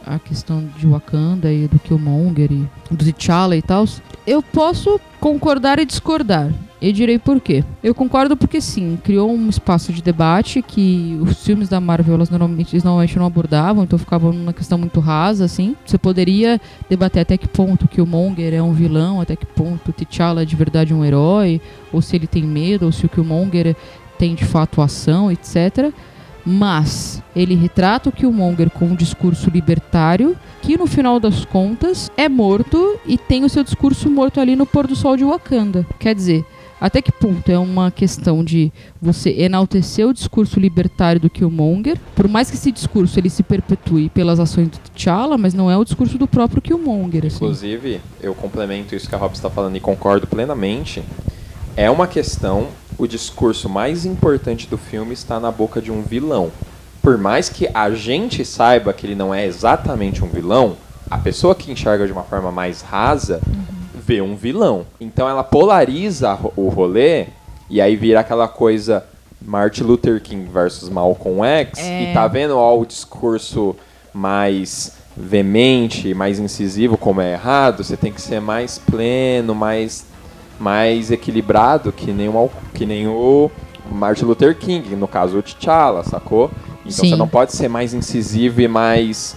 a questão de Wakanda e do Killmonger e do T'Challa e tal. Eu posso concordar e discordar. E direi por quê. Eu concordo porque sim, criou um espaço de debate que os filmes da Marvel elas normalmente, eles normalmente não abordavam, então ficavam numa questão muito rasa, assim. Você poderia debater até que ponto que o Monger é um vilão, até que ponto T'Challa é de verdade um herói, ou se ele tem medo, ou se o Killmonger tem de fato ação, etc. Mas ele retrata o Killmonger com um discurso libertário, que no final das contas é morto e tem o seu discurso morto ali no pôr do sol de Wakanda. Quer dizer, até que ponto é uma questão de você enaltecer o discurso libertário do Killmonger, por mais que esse discurso ele se perpetue pelas ações do T'Challa, mas não é o discurso do próprio Killmonger. Assim. Inclusive, eu complemento isso que a Rob está falando e concordo plenamente. É uma questão, o discurso mais importante do filme está na boca de um vilão. Por mais que a gente saiba que ele não é exatamente um vilão, a pessoa que enxerga de uma forma mais rasa vê um vilão. Então ela polariza o rolê e aí vira aquela coisa Martin Luther King versus Malcolm X e tá vendo ó, o discurso mais veemente, mais incisivo como é errado, você tem que ser mais pleno, mais mais equilibrado que nem o, que nem o Martin Luther King, no caso o T'Challa, sacou? Então Sim. você não pode ser mais incisivo e mais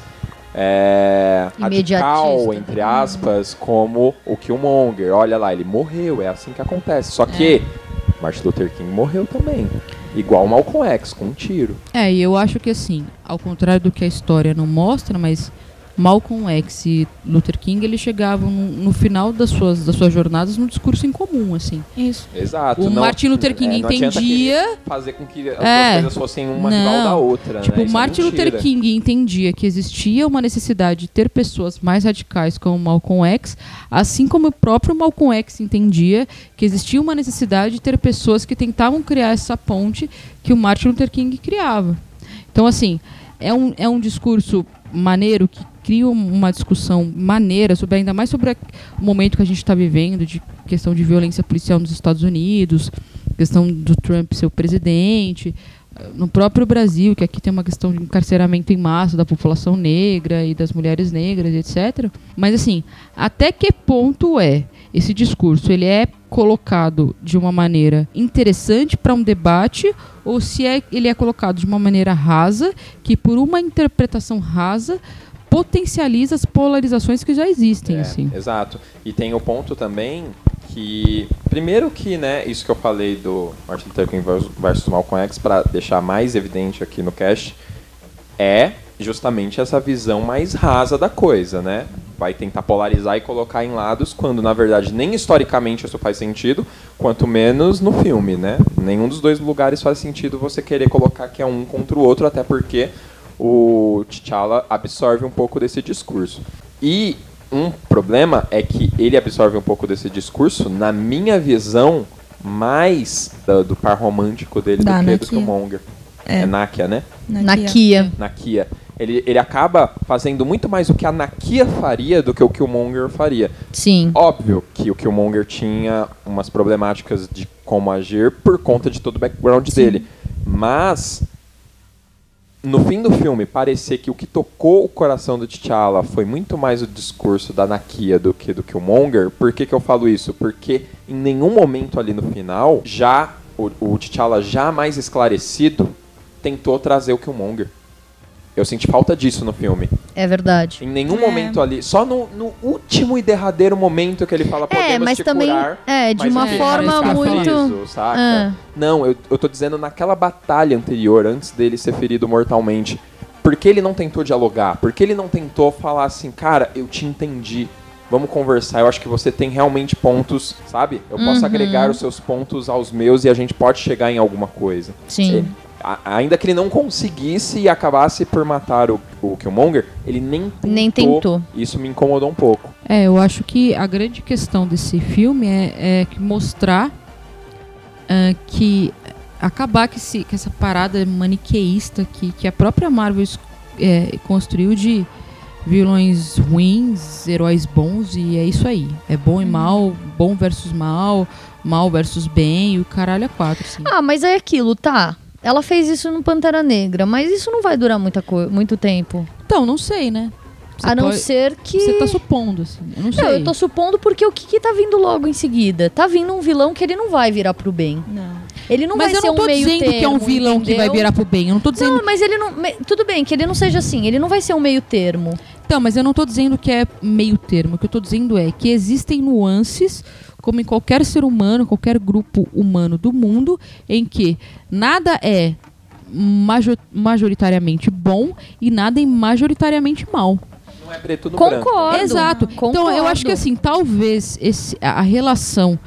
é, radical, entre aspas, como o Killmonger. Olha lá, ele morreu, é assim que acontece. Só que Martin Luther King morreu também. Igual o Malcolm X, com um tiro. É, e eu acho que assim, ao contrário do que a história não mostra, mas Malcolm X e Luther King, eles chegavam no, no final das suas, das suas jornadas num discurso em comum, assim. Isso. Exato. O Martin Luther King não adianta entendia- fazer com que as É. coisas fossem uma Não. rival da outra. Tipo, né? o Isso é Martin Luther. King entendia que existia uma necessidade de ter pessoas mais radicais como Malcolm X, assim como o próprio Malcolm X entendia que existia uma necessidade de ter pessoas que tentavam criar essa ponte que o Martin Luther King criava. Então, assim, é um, é um discurso maneiro que cria um- uma discussão maneira sobre ainda mais sobre o momento que a gente está vivendo de questão de violência policial nos Estados Unidos, questão do Trump ser o presidente, no próprio Brasil, que aqui tem uma questão de encarceramento em massa da população negra e das mulheres negras, etc. Mas assim, até que ponto é esse discurso? Ele é colocado de uma maneira interessante para um debate ou se é, ele é colocado de uma maneira rasa, que por uma interpretação rasa potencializa as polarizações que já existem, É, assim. Exato. E tem o ponto também que, primeiro que, né, isso que eu falei do Martin Luther King versus- Malcolm X, para deixar mais evidente aqui no cast, é justamente essa visão mais rasa da coisa, né? Vai tentar polarizar e colocar em lados, quando na verdade nem historicamente isso faz sentido, quanto menos no filme, né? Nenhum dos dois lugares faz sentido você querer colocar que é um contra o outro, até porque o T'Challa absorve um pouco desse discurso. E um problema é que ele absorve um pouco desse discurso, na minha visão, mais da- do par romântico dele Da do que do Nakia. Killmonger. É. É. Nakia, né? Na Kia. Nakia. Ele, ele acaba fazendo muito mais o que a Nakia faria do que o Killmonger faria. Sim. Óbvio que o Killmonger tinha umas problemáticas de como agir por conta de todo o background dele. Mas, no fim do filme, parecer que o que tocou o coração do T'Challa foi muito mais o discurso da Nakia do que do Killmonger. Por que, que eu falo isso? Porque em nenhum momento ali no final, já o, o T'Challa já mais esclarecido tentou trazer o Killmonger. Eu senti falta disso no filme. É verdade. Em nenhum É. momento ali, só no, no último e derradeiro momento que ele fala podemos É, mas te também curar, é de mas uma ele forma muito preso, saca? Ah. Não, eu, eu tô dizendo naquela batalha anterior, antes dele ser ferido mortalmente. Por que ele não tentou dialogar? Por que ele não tentou falar assim, cara, eu te entendi. Vamos conversar. Eu acho que você tem realmente pontos, sabe? Eu posso Uhum. agregar os seus pontos aos meus e a gente pode chegar em alguma coisa. Sim. Ele- a- ainda que ele não conseguisse e acabasse por matar o, o Killmonger, ele nem tentou. Nem tentou. Isso me incomodou um pouco. É, eu acho que a grande questão desse filme é, é que mostrar ah, que acabar com, esse, com essa parada maniqueísta que, que a própria Marvel é, construiu de vilões ruins, heróis bons e é isso aí. É bom e mal, bom versus mal, mal versus bem e o caralho é quatro, assim. Ah, mas é aquilo, tá. Ela fez isso no Pantera Negra, mas isso não vai durar muita muito tempo. Então, não sei, né? Você a não pode- ser que. Você tá supondo, assim. Eu não sei. Não, eu tô supondo porque o que, que tá vindo logo em seguida? Tá vindo um vilão que ele não vai virar pro bem. Não. Ele não Mas vai eu ser não tô um meio dizendo que é um termo, vilão que vai entendeu? virar pro bem. Eu não tô dizendo Não, mas ele não. Tudo bem, que ele não seja assim. Ele não vai ser um meio termo. Então, mas eu não tô dizendo que é meio termo. O que eu tô dizendo é que existem nuances, como em qualquer ser humano, qualquer grupo humano do mundo, em que nada é majo- majoritariamente bom e nada é majoritariamente mal. Não é preto no branco. Concordo. Exato. Então, eu acho que assim, talvez esse, a relação.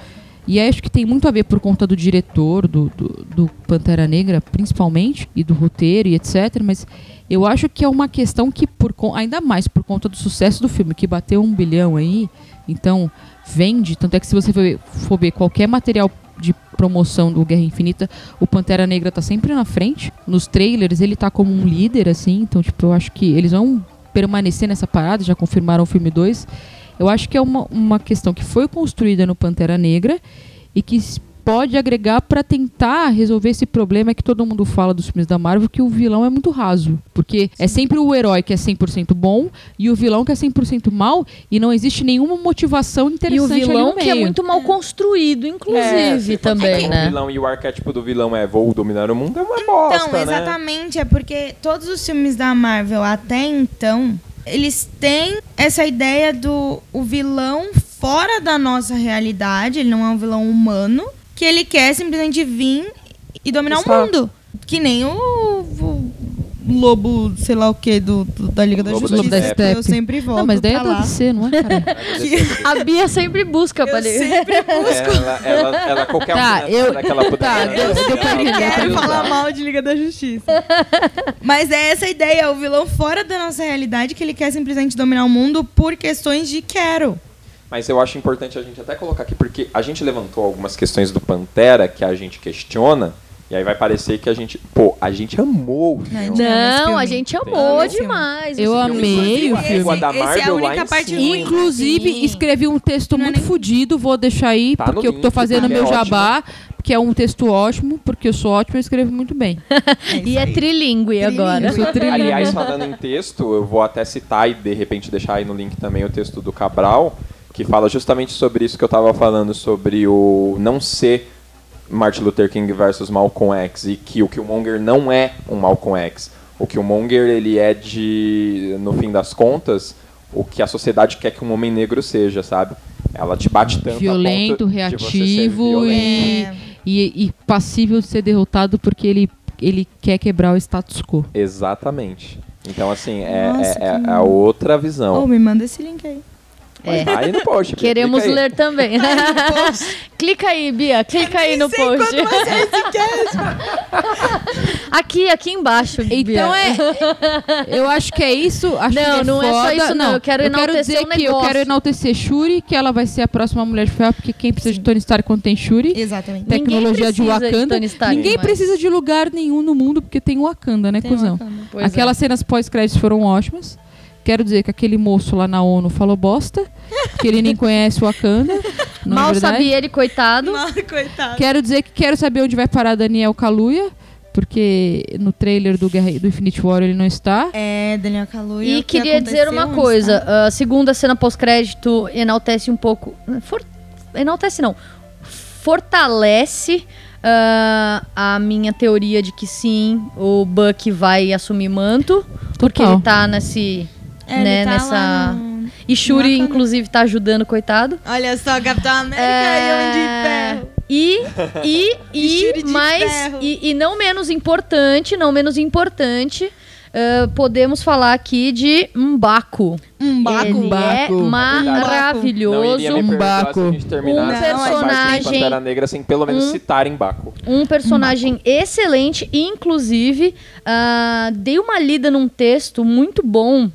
E acho que tem muito a ver por conta do diretor, do, do, do Pantera Negra, principalmente, e do roteiro e etc. Mas eu acho que é uma questão que, por, ainda mais por conta do sucesso do filme, que bateu um bilhão aí, então vende. Tanto é que se você for ver, qualquer material de promoção do Guerra Infinita, o Pantera Negra tá sempre na frente. Nos trailers ele tá como um líder, assim. Então, tipo, eu acho que eles vão permanecer nessa parada, já confirmaram o filme 2. Eu acho que é uma, uma questão que foi construída no Pantera Negra e que pode agregar para tentar resolver esse problema que todo mundo fala dos filmes da Marvel, que o vilão é muito raso. Porque é sempre o herói que é 100% bom e o vilão que é 100% mal e não existe nenhuma motivação E o interessante vilão que é muito mal construído, É, inclusive, se for também, pegar né? O vilão e o arquétipo do vilão é vou dominar o mundo é uma bosta, Então, né? exatamente, é porque todos os filmes da Marvel até então, eles têm essa ideia do o vilão fora da nossa realidade, ele não é um vilão humano, que ele quer simplesmente vir e dominar Está. o mundo. Que nem o, o lobo, sei lá o que, do, do- da Liga da Lobo da Justiça. Steppe. que eu sempre volto Não, mas daí é da lá. DC, não é, cara? [LAUGHS] A Bia sempre busca pra ler. sempre [LAUGHS] Ela, ela, ela qualquer Tá, eu- que ela puder tá, deu- pra entender, quero falar mal de Liga da Justiça. [LAUGHS] Mas é essa a ideia, o vilão fora da nossa realidade que ele quer simplesmente dominar o mundo por questões de quero. Mas eu acho importante a gente até colocar aqui, porque a gente levantou algumas questões do Pantera que a gente questiona, e aí vai parecer que a gente. Pô, a gente amou o filme. Não, esse Não, a gente amou esse demais. Eu esse filme. amei o Esse- filme. A da esse é a Marvel única parte ruim. Inclusive, Sim. escrevi um texto Não é muito nem- fudido, vou deixar aí, Tá porque eu link, tô fazendo tá? meu É ótimo. jabá, que é um texto ótimo, porque eu sou ótimo e escrevo muito bem. [LAUGHS] E é trilingue agora. Eu sou [LAUGHS] trilhinho. Aliás, falando em texto, eu vou até citar e de repente deixar aí no link também o texto do Cabral, que fala justamente sobre isso que eu tava falando, sobre o não ser Martin Luther King versus Malcolm X e que o Killmonger não é um Malcolm X. O Killmonger, ele é de, no fim das contas, o que a sociedade quer que um homem negro seja, sabe? Ela te bate tanto a Violento, ponto de você ser reativo violento. e, É. e, e passível de ser derrotado porque ele, ele quer quebrar o status quo. Exatamente. Então, assim, é, Nossa, é- é que- a outra visão. Ô, me manda esse link aí. É. Aí no post. Queremos clica aí. ler também. [LAUGHS] clica aí, Bia. Clica aí no post. [LAUGHS] aqui, aqui embaixo, Bia. Então é. [LAUGHS] Eu acho que é isso. Acho Não, que é não é só foda. isso, não. Eu quero enaltecer dizer um que eu negócio. quero enaltecer Shuri, que ela vai ser a próxima Mulher de Ferro, porque quem precisa de Tony Stark quando tem Shuri? Exatamente. Tecnologia de de Wakanda. Tony Stark, Ninguém mas- precisa de lugar nenhum no mundo, porque tem o Wakanda, né, Tem cuzão? Wakanda. Pois é. Aquelas cenas pós-créditos foram ótimas. Quero dizer que aquele moço lá na ONU falou bosta, que ele nem conhece o Wakanda. não é [LAUGHS] Mal verdade? sabia ele, coitado. coitado. Quero dizer que quero saber onde vai parar Daniel Kaluuya, porque no trailer do, Guerra, do Infinite War ele não está. É, Daniel Kaluuya. E que queria dizer uma coisa. está? A segunda cena pós-crédito enaltece um pouco. for- enaltece não. Fortalece ah, a minha teoria de que sim, o Buck vai assumir manto. Porque Total. ele tá nesse. É, né, tá nessa. lá no- E Shuri, Wakanda. inclusive, tá ajudando, coitado. Olha só, Capitão América É, e Homem de Ferro. E, e, E [LAUGHS] Shuri e, ferro. e, e não menos importante, não menos importante, ah, podemos falar aqui de Mbaku. Um baco. Ele é Mbaku. maravilhoso. Não iria me Um terminasse Um de personagem- Pantera Negra sem pelo menos um- citar em Baco. Um personagem excelente, inclusive, ah, dei uma lida num texto muito bom.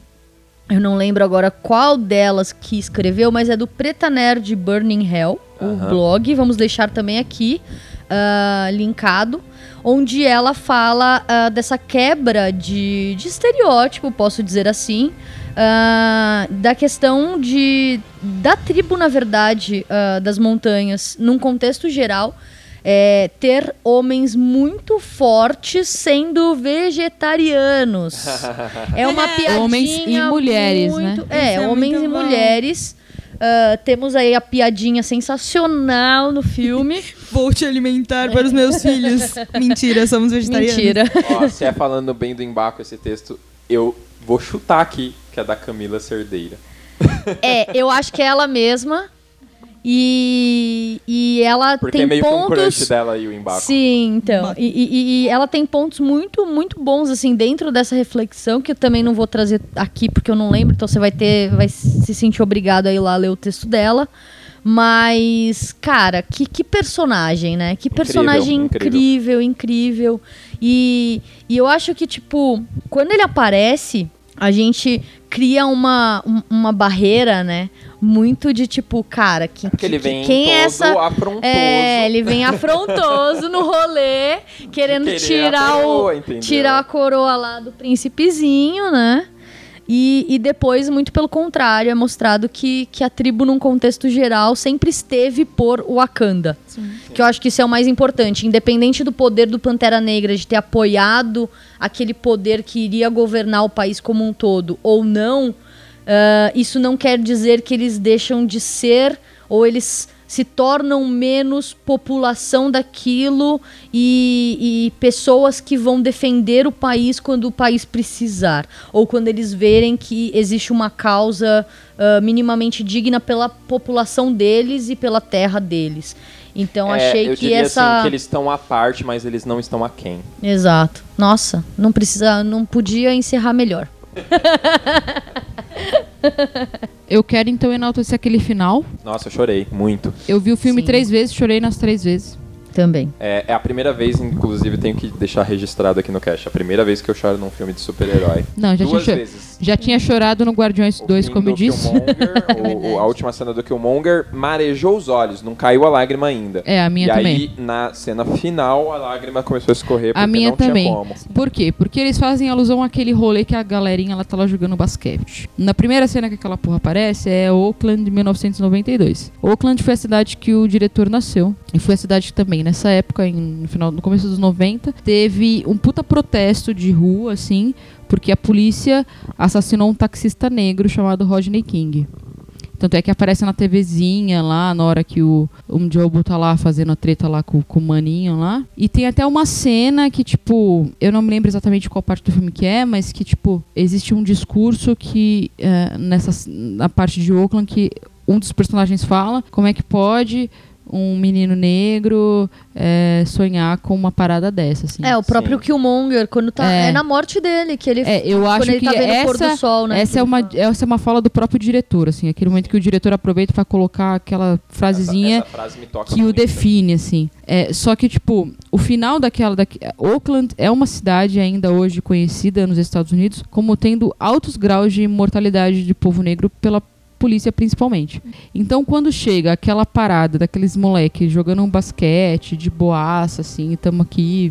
Eu não lembro agora qual delas que escreveu, mas é do Preta Nerd Burning Hell, o Aham. blog. Vamos deixar também aqui ah, linkado. Onde ela fala ah, dessa quebra de, de estereótipo, posso dizer assim, ah, da questão de da tribo, na verdade, das montanhas, num contexto geral, é, ter homens muito fortes sendo vegetarianos. É uma [LAUGHS] piadinha Homens e mulheres, muito, né? É, Isso é homens e bom. mulheres. Ah, temos aí a piadinha sensacional no filme. [LAUGHS] Vou te alimentar para os meus filhos. [LAUGHS] Mentira, somos vegetarianos. Mentira. Ó, se é falando bem do Embaco esse texto, eu vou chutar aqui que é da Camila Cerdeira. É, eu acho que é ela mesma. E, e ela Porque tem é meio que um pontos. crush dela e o Embaco. Sim, então. E, e- e ela tem pontos muito, muito bons, assim, dentro dessa reflexão, que eu também não vou trazer aqui porque eu não lembro, então você vai ter. Vai se sentir obrigado a ir lá ler o texto dela. Mas, cara, que, que personagem, né? Que personagem incrível. incrível, incrível. E, e eu acho que, tipo, quando ele aparece, a gente cria uma, um- uma barreira, né? Muito de tipo, cara, que, Porque ele que- vem quem todo é essa. afrontoso. É, ele vem afrontoso no rolê, [LAUGHS] querendo Querer a tirar coroa, o entendeu? tirar a coroa lá do príncipezinho, né? E, e depois, muito pelo contrário, é mostrado que, que a tribo, num contexto geral, sempre esteve por Wakanda. Que eu acho que isso é o mais importante. Independente do poder do Pantera Negra de ter apoiado aquele poder que iria governar o país como um todo ou não, ah, isso não quer dizer que eles deixam de ser ou eles se tornam menos população daquilo e, e pessoas que vão defender o país quando o país precisar. Ou quando eles verem que existe uma causa ah, minimamente digna pela população deles e pela terra deles. Então É, achei eu que diria essa. assim, que eles estão à parte, mas eles não estão aquém. Exato. Nossa, não precisa, não podia encerrar melhor. [LAUGHS] Eu quero então enaltecer aquele final. Nossa, eu chorei muito. Eu vi o filme Sim. três vezes, chorei nas três vezes. Também. É, é a primeira vez, inclusive, tenho que deixar registrado aqui no cast. A primeira vez que eu choro num filme de super-herói. Não, já Duas tinha, vezes. já tinha chorado no Guardiões O 2, fim como eu disse. [LAUGHS] O- o- a última cena do Killmonger marejou os olhos, não caiu a lágrima ainda. É, a minha e também. aí, na cena final, a lágrima começou a escorrer porque A minha não também. tinha como. Por quê? Porque eles fazem alusão àquele rolê que a galerinha ela tá lá jogando basquete. Na primeira cena que aquela porra aparece é Oakland de 1992. Oakland foi a cidade que o diretor nasceu. E foi a cidade que também, nessa época, em- no, final, no começo dos 90, teve um puta protesto de rua, assim, porque a polícia assassinou um taxista negro chamado Rodney King. Tanto é que aparece na TVzinha lá, na hora que o, o Jobo tá lá fazendo a treta lá com, com o maninho lá. E tem até uma cena que, tipo, eu não me lembro exatamente qual parte do filme que é, mas que, tipo, existe um discurso que, eh, nessa, na parte de Oakland, que um dos personagens fala como é que pode um menino negro é, sonhar com uma parada dessa, assim. É, o próprio Sim. Killmonger, quando tá. É. É, na morte dele, que ele. É, eu quando acho ele que tá vendo o pôr do essa, sol, né? essa, que é uma, fala. essa é uma fala do próprio diretor, assim. Aquele momento que o diretor aproveita pra colocar aquela frasezinha Essa, essa frase me toca que o muito. define, assim. É, só que, tipo, o final daquela... daque- Oakland é uma cidade ainda hoje conhecida nos Estados Unidos como tendo altos graus de mortalidade de povo negro pela polícia, principalmente. Então, quando chega aquela parada daqueles moleques jogando um basquete de boaça, assim, estamos aqui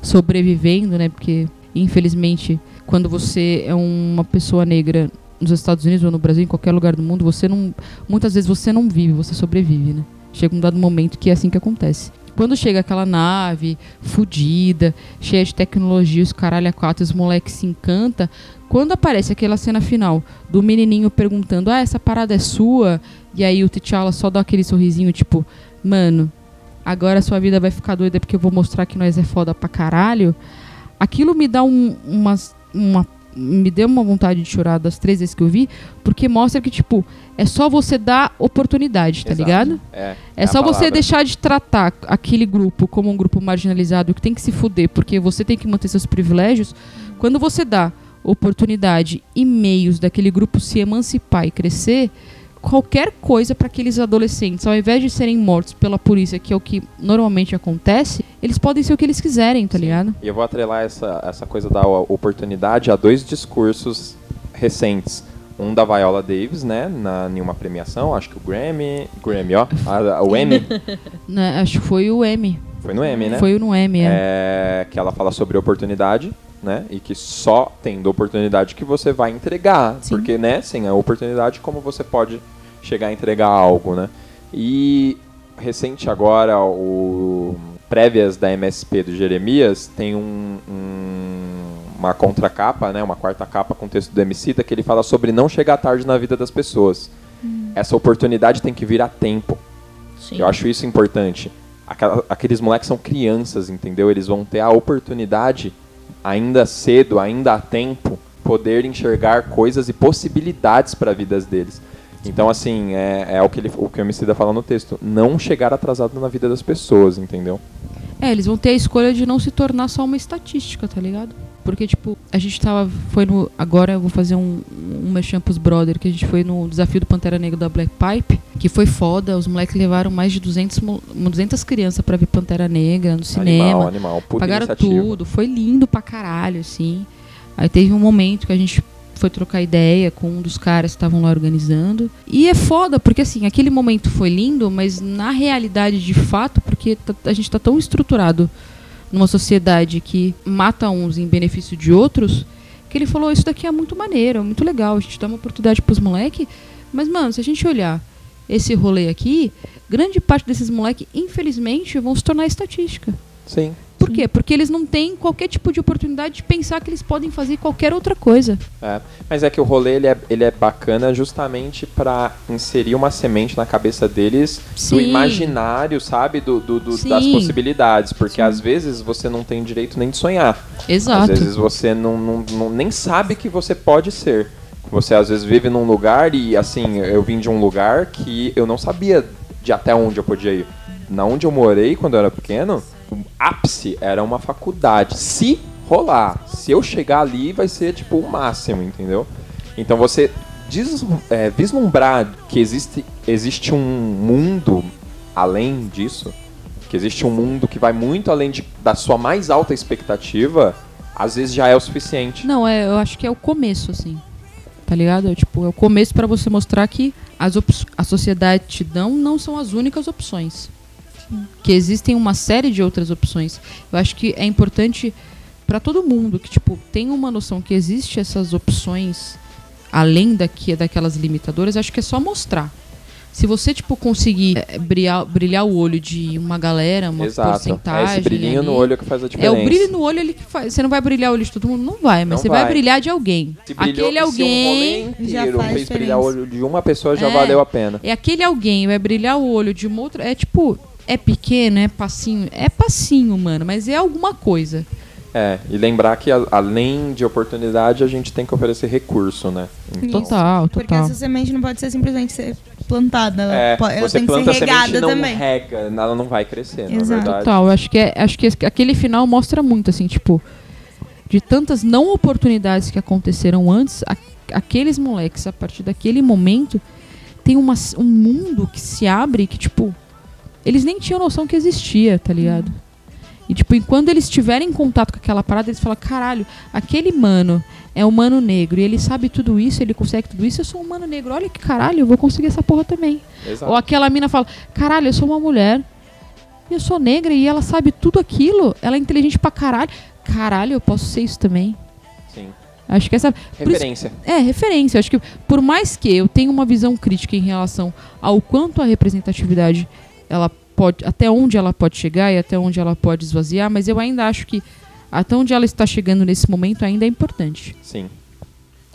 sobrevivendo, né? Porque, infelizmente, quando você é uma pessoa negra nos Estados Unidos ou no Brasil, em qualquer lugar do mundo, você não... Muitas vezes você não vive, você sobrevive, né? Chega um dado momento que é assim que acontece. Quando chega aquela nave fudida, cheia de tecnologia, os caralho a quatro, os moleques se encanta. Quando aparece aquela cena final do menininho perguntando: "Ah, essa parada é sua?" E aí o T'Challa só dá aquele sorrisinho tipo: "Mano, agora sua vida vai ficar doida porque eu vou mostrar que nós é foda pra caralho." Aquilo me dá um, umas- uma me deu uma vontade de chorar das três vezes que eu vi, porque mostra que tipo, é só você dar oportunidade, tá Exato. ligado? É, É, a só você deixar de tratar aquele grupo como um grupo marginalizado que tem que se fuder porque você tem que manter seus privilégios. Quando você dá oportunidade e meios daquele grupo se emancipar e crescer, qualquer coisa para aqueles adolescentes, ao invés de serem mortos pela polícia, que é o que normalmente acontece, eles podem ser o que eles quiserem, tá ligado? E eu vou atrelar essa, essa coisa da oportunidade a dois discursos recentes. Um da Viola Davis, né, na, em uma premiação, acho que o Grammy, Grammy, ó, a- a- o Emmy, [LAUGHS] Né, acho que foi o M. foi no Emmy, né? Foi no M, é. É, que ela fala sobre oportunidade, né, e que só tendo oportunidade que você vai entregar, porque, né, sem a oportunidade, como você pode chegar a entregar algo, né? E recente agora, o prévias da MSP do Jeremias tem um, um- uma contracapa, né, uma quarta capa com o texto do Emicida que ele fala sobre não chegar tarde na vida das pessoas. Essa oportunidade tem que vir a tempo. Sim. Eu acho isso importante. Aquela- aqueles moleques são crianças, entendeu? Eles vão ter a oportunidade, ainda cedo, ainda a tempo, poder enxergar coisas e possibilidades para as vidas deles. Então, assim, é, é o, que ele, o que o Emicida fala no texto. Não chegar atrasado na vida das pessoas, entendeu? É, eles vão ter a escolha de não se tornar só uma estatística, tá ligado? Porque, tipo, a gente tava. Foi no. Agora eu vou fazer um, um merchan pros brother, que a gente foi no desafio do Pantera Negra da Black Pipe, que foi foda. Os moleques levaram mais de 200, mo- 200 crianças pra ver Pantera Negra no cinema. Animal, animal. Puta Pagaram iniciativa. tudo, foi lindo pra caralho, assim. Aí teve um momento que a gente foi trocar ideia com um dos caras que estavam lá organizando. E é foda, porque assim, aquele momento foi lindo, mas na realidade, de fato, porque tá- a gente tá tão estruturado numa sociedade que mata uns em benefício de outros, que ele falou, isso daqui é muito maneiro, é muito legal, a gente dá uma oportunidade pros moleque, mas, mano, se a gente olhar esse rolê aqui, grande parte desses moleque, infelizmente, vão se tornar estatística. Sim. Por quê? Porque eles não têm qualquer tipo de oportunidade de pensar que eles podem fazer qualquer outra coisa. É, mas é que o rolê ele é, ele é bacana justamente pra inserir uma semente na cabeça deles do Sim. imaginário, sabe? Do, do- do- das Sim. possibilidades. Porque às vezes você não tem direito nem de sonhar. Exato. Às vezes você não, não- não- nem sabe que você pode ser. Você às vezes vive num lugar e assim, eu vim de um lugar que eu não sabia de até onde eu podia ir. Na onde eu morei quando eu era pequeno, o ápice era uma faculdade. Se rolar, se eu chegar ali, vai ser tipo o máximo, entendeu? Então você des- é, vislumbrar que existe, existe um mundo além disso, que existe um mundo que vai muito além de- da sua mais alta expectativa, às vezes já é o suficiente. Não, é, eu acho que é o começo, assim. Tá ligado? É, tipo, é o começo pra você mostrar que as a sociedade te dão não são as únicas opções. Que existem uma série de outras opções. Eu acho que é importante pra todo mundo que, tipo, tenha uma noção que existe essas opções além daqui, daquelas limitadoras, acho que é só mostrar. Se você, tipo, conseguir é, brilhar, brilhar o olho de uma galera, uma Exato. É porcentagem. esse brilhinho ali, no olho que faz a é diferença. o brilho no olho ali que faz. Você não vai brilhar o olho de todo mundo? Não vai, mas Não você vai. vai. brilhar de alguém. Se brilhou- aquele se um alguém. já faz fez brilhar o olho de uma pessoa, já É. valeu a pena. É aquele alguém vai brilhar o olho de uma outra. É tipo. É pequeno, é passinho. É passinho, mano, mas é alguma coisa. É, e lembrar que a- além de oportunidade, a gente tem que oferecer recurso, né? Então, Total, Porque total. essa semente não pode ser simplesmente ser plantada. Ela, É, po- ela você tem que planta ser a semente regada e não também. rega, ela não vai crescer, na Exato. verdade. Total, acho que, é, acho que aquele final mostra muito, assim, tipo, de tantas não oportunidades que aconteceram antes, a- aqueles moleques, a partir daquele momento, tem uma, um mundo que se abre que, tipo, eles nem tinham noção que existia, tá ligado? E, tipo, e quando eles tiverem contato com aquela parada, eles falam, caralho, aquele mano é um mano negro e ele sabe tudo isso, ele consegue tudo isso, eu sou um mano negro, olha que caralho, eu vou conseguir essa porra também. Exato. Ou aquela mina fala, caralho, eu sou uma mulher, e eu sou negra e ela sabe tudo aquilo, ela é inteligente pra caralho. Caralho, eu posso ser isso também. Sim. Acho que essa. por isso- Referência. é, referência. Acho que por mais que eu tenha uma visão crítica em relação ao quanto a representatividade ela pode. até onde ela pode chegar e até onde ela pode esvaziar, mas eu ainda acho que até onde ela está chegando nesse momento ainda é importante. Sim.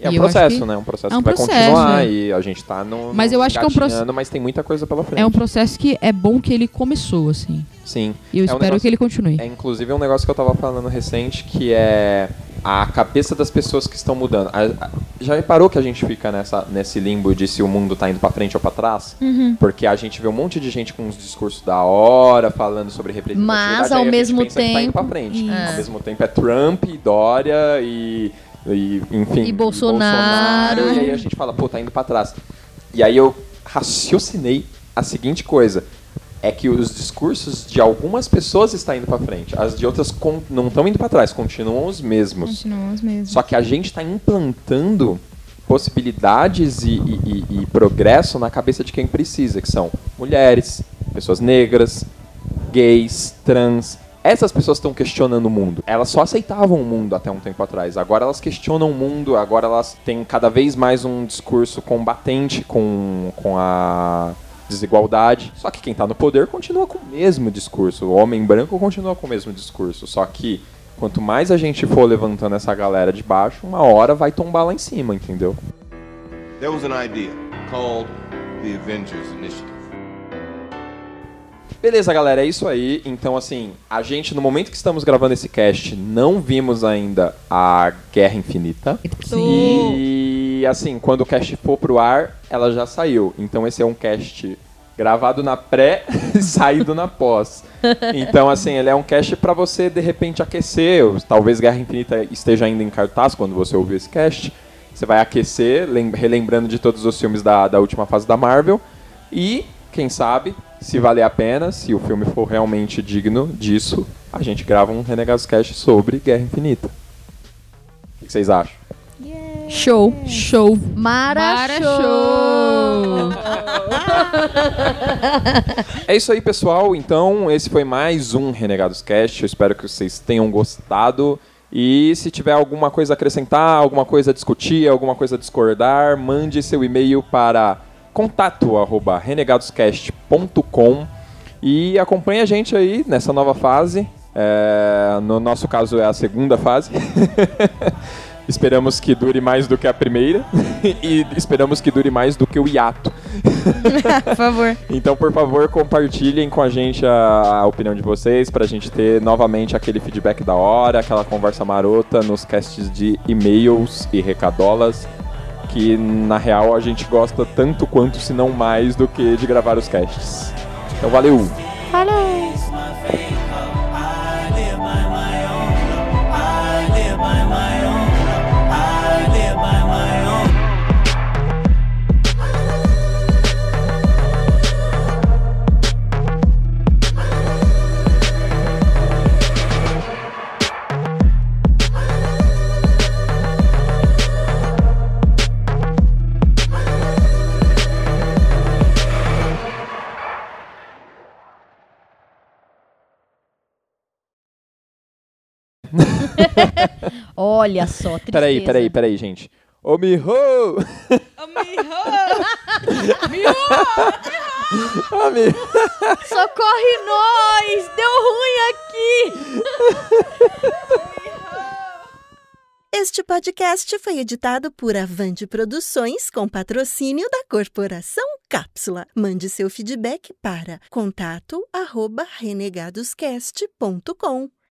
É um processo, né? Um processo é um que vai processo, continuar é. e a gente tá no. Mas eu acho que é um proce- engatinhando, Mas tem muita coisa pela frente. É um processo que é bom que ele começou, assim. Sim. E eu É um espero negócio- que ele continue. É inclusive um negócio que eu tava falando recente que é a cabeça das pessoas que estão mudando. A- a- já reparou que a gente fica nessa, nesse limbo de se o mundo tá indo pra frente ou pra trás? Uhum. Porque a gente vê um monte de gente com uns discursos da hora, falando sobre representatividade. Mas, ao mesmo que tá indo pra tempo- frente. Isso. Ao mesmo tempo é Trump, e Dória e, e enfim. E Bolsonaro. Bolsonaro, E aí a gente fala, pô, tá indo pra trás. E aí eu raciocinei a seguinte coisa. É que os discursos de algumas pessoas estão indo pra frente. As de outras não estão indo pra trás, continuam os mesmos. Continuam os mesmos. Só que a gente está implantando possibilidades e, e- e- e progresso na cabeça de quem precisa, que são mulheres, pessoas negras, gays, trans. Essas pessoas estão questionando o mundo. Elas só aceitavam o mundo até um tempo atrás. Agora elas questionam o mundo, agora elas têm cada vez mais um discurso combatente com, com a desigualdade. Só que quem tá no poder continua com o mesmo discurso. O homem branco continua com o mesmo discurso. Só que quanto mais a gente for levantando essa galera de baixo, uma hora vai tombar lá em cima, entendeu? There was an idea called the Avengers Initiative. Beleza, galera, é isso aí. Então, assim, a gente, no momento que estamos gravando esse cast, não vimos ainda a Guerra Infinita. E, assim, quando o cast for pro ar, ela já saiu. Então, esse é um cast gravado na pré [LAUGHS] e saído na pós. Então, assim, ele é um cast pra você, de repente, aquecer. Talvez Guerra Infinita esteja ainda em cartaz quando você ouvir esse cast. Você vai aquecer, lem- relembrando de todos os filmes da, da última fase da Marvel. E, quem sabe, se valer a pena, se o filme for realmente digno disso, a gente grava um Renegados Cast sobre Guerra Infinita. O que vocês acham? Show. Show. Mara, Mara show. [LAUGHS] É isso aí, pessoal. Então, esse foi mais um Renegados Cast. Eu espero que vocês tenham gostado. E se tiver alguma coisa a acrescentar, alguma coisa a discutir, alguma coisa a discordar, mande seu e-mail para contato@renegadoscast.com e acompanhe a gente aí nessa nova fase. É, no nosso caso é a segunda fase. [LAUGHS] esperamos que dure mais do que a primeira [LAUGHS] e esperamos que dure mais do que o hiato. [LAUGHS] Por favor. Então, por favor, compartilhem com a gente a, a opinião de vocês pra gente ter novamente aquele feedback da hora, aquela conversa marota nos casts de e-mails e recadolas, que na real a gente gosta tanto quanto, se não mais, do que de gravar os casts. Então, valeu! [LAUGHS] Olha só, tristeza. Peraí, peraí, peraí, gente. Ô, Miho! Ô, Miho! Socorre nós! Deu ruim aqui! Este podcast foi editado por Avante Produções com patrocínio da Corporação Cápsula. Mande seu feedback para contato@renegadoscast.com.